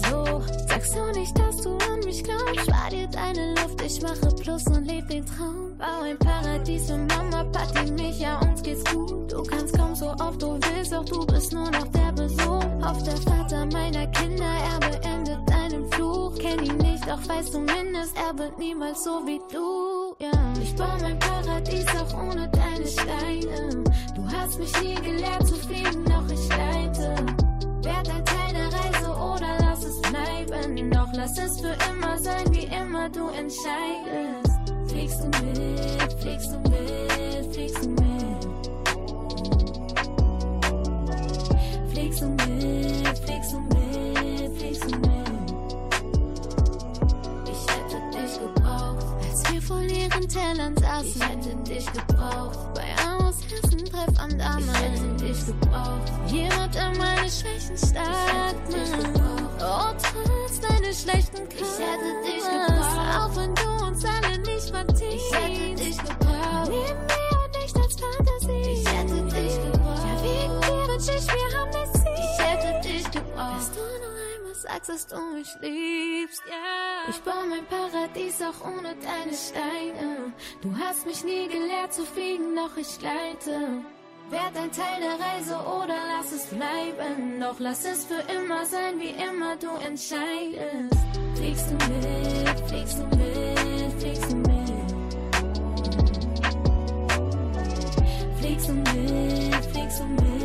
Wieso sagst du nicht, dass du an mich glaubst? Spar dir deine Luft, ich mache Plus und leb den Traum. Bau ein Paradies für Mama, Party mich, ja uns geht's gut. Du kannst kaum so oft du willst, doch du bist nur noch der Besuch. Auf der Vater meiner Kinder, er beendet deinen Fluch. Kenn ihn nicht, doch weiß zumindest, er wird niemals so wie du. Ja, ich baue mein Paradies auch ohne deine Steine. Du hast mich nie gelehrt zu fliegen, doch ich leite. Werd ein Teil der Reise oder bleiben. Doch lass es für immer sein, wie immer du entscheidest. Fliegst du mit, fliegst du mit, fliegst du mit. Fliegst du mit, fliegst du mit, vor leeren Tellern saßen. Ich hätte dich gebraucht, bei Amos Herzentreff am Damen. Ich hätte dich gebraucht, jemand, der meine Schwächen stark macht. Oh, trotz deiner schlechten Karten. Ich hätte dich gebraucht, auch wenn du uns alle nicht verdienst. Ich hätte dich gebraucht, sagst, dass du mich liebst, ja. Yeah. Ich baue mein Paradies auch ohne deine Steine. Du hast mich nie gelehrt zu fliegen, doch ich gleite. Werd ein Teil der Reise oder lass es bleiben. Doch lass es für immer sein, wie immer du entscheidest. Fliegst du mit, fliegst du mit, fliegst du mit. Fliegst du mit, fliegst du mit.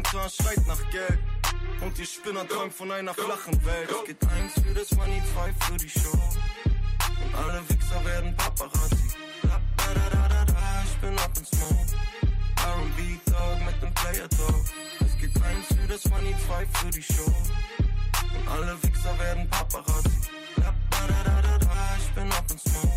Mein Zahn schreit nach Geld. Und die Spinner träumt von einer flachen Welt. Es geht eins für das Money, zwei für die Show. Und alle Wichser werden Paparazzi. Ich bin up in Smoke. R&B Talk mit dem Player Talk. Es geht eins für das Money, zwei für die Show. Und alle Wichser werden Paparazzi. Ich bin up in Smoke.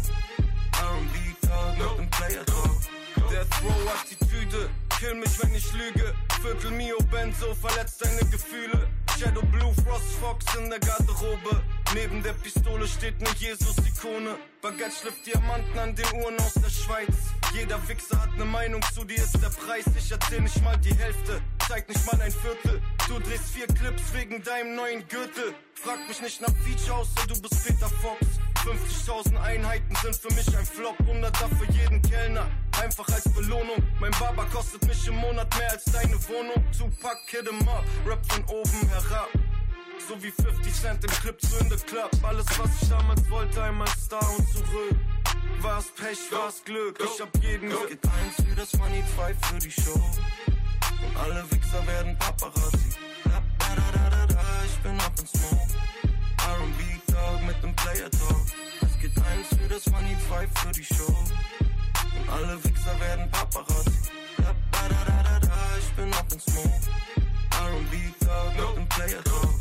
R&B Talk mit dem Player Talk. Death Row Attitüde, kill mich, wenn ich lüge. Viertel Mio Benzo verletzt deine Gefühle. Shadow Blue Frost Fox in der Garderobe. Neben der Pistole steht ne Jesus-Ikone. Baguette schlifft Diamanten an den Uhren aus der Schweiz. Jeder Wichser hat ne Meinung zu dir, ist der Preis. Ich erzähl nicht mal die Hälfte, zeig nicht mal ein Viertel. Du drehst vier Clips wegen deinem neuen Gürtel. Frag mich nicht nach Feature, außer du bist Peter Fox. 50.000 Einheiten sind für mich ein Flop. 100er für jeden Kellner, einfach als Belohnung. Mein Barber kostet mich im Monat mehr als deine Wohnung. Tupac, Kid em up, Rap von oben herab. So wie 50 Cent im Clip zu in the Club. Alles, was ich damals wollte, einmal Star und zurück. War's Pech, war's Glück. Ich hab jeden Es geht eins für das Money, zwei für die Show. Und alle Wichser werden Paparazzi. Da, da, da, da, da, da, ich bin up in Smoke. R&B Talk mit dem Player Talk. Es geht eins für das Money, zwei für die Show. Und alle Wichser werden Paparazzi. Da, da, da, da, da, da, ich bin up in smoke. R&B Talk mit dem Player Talk.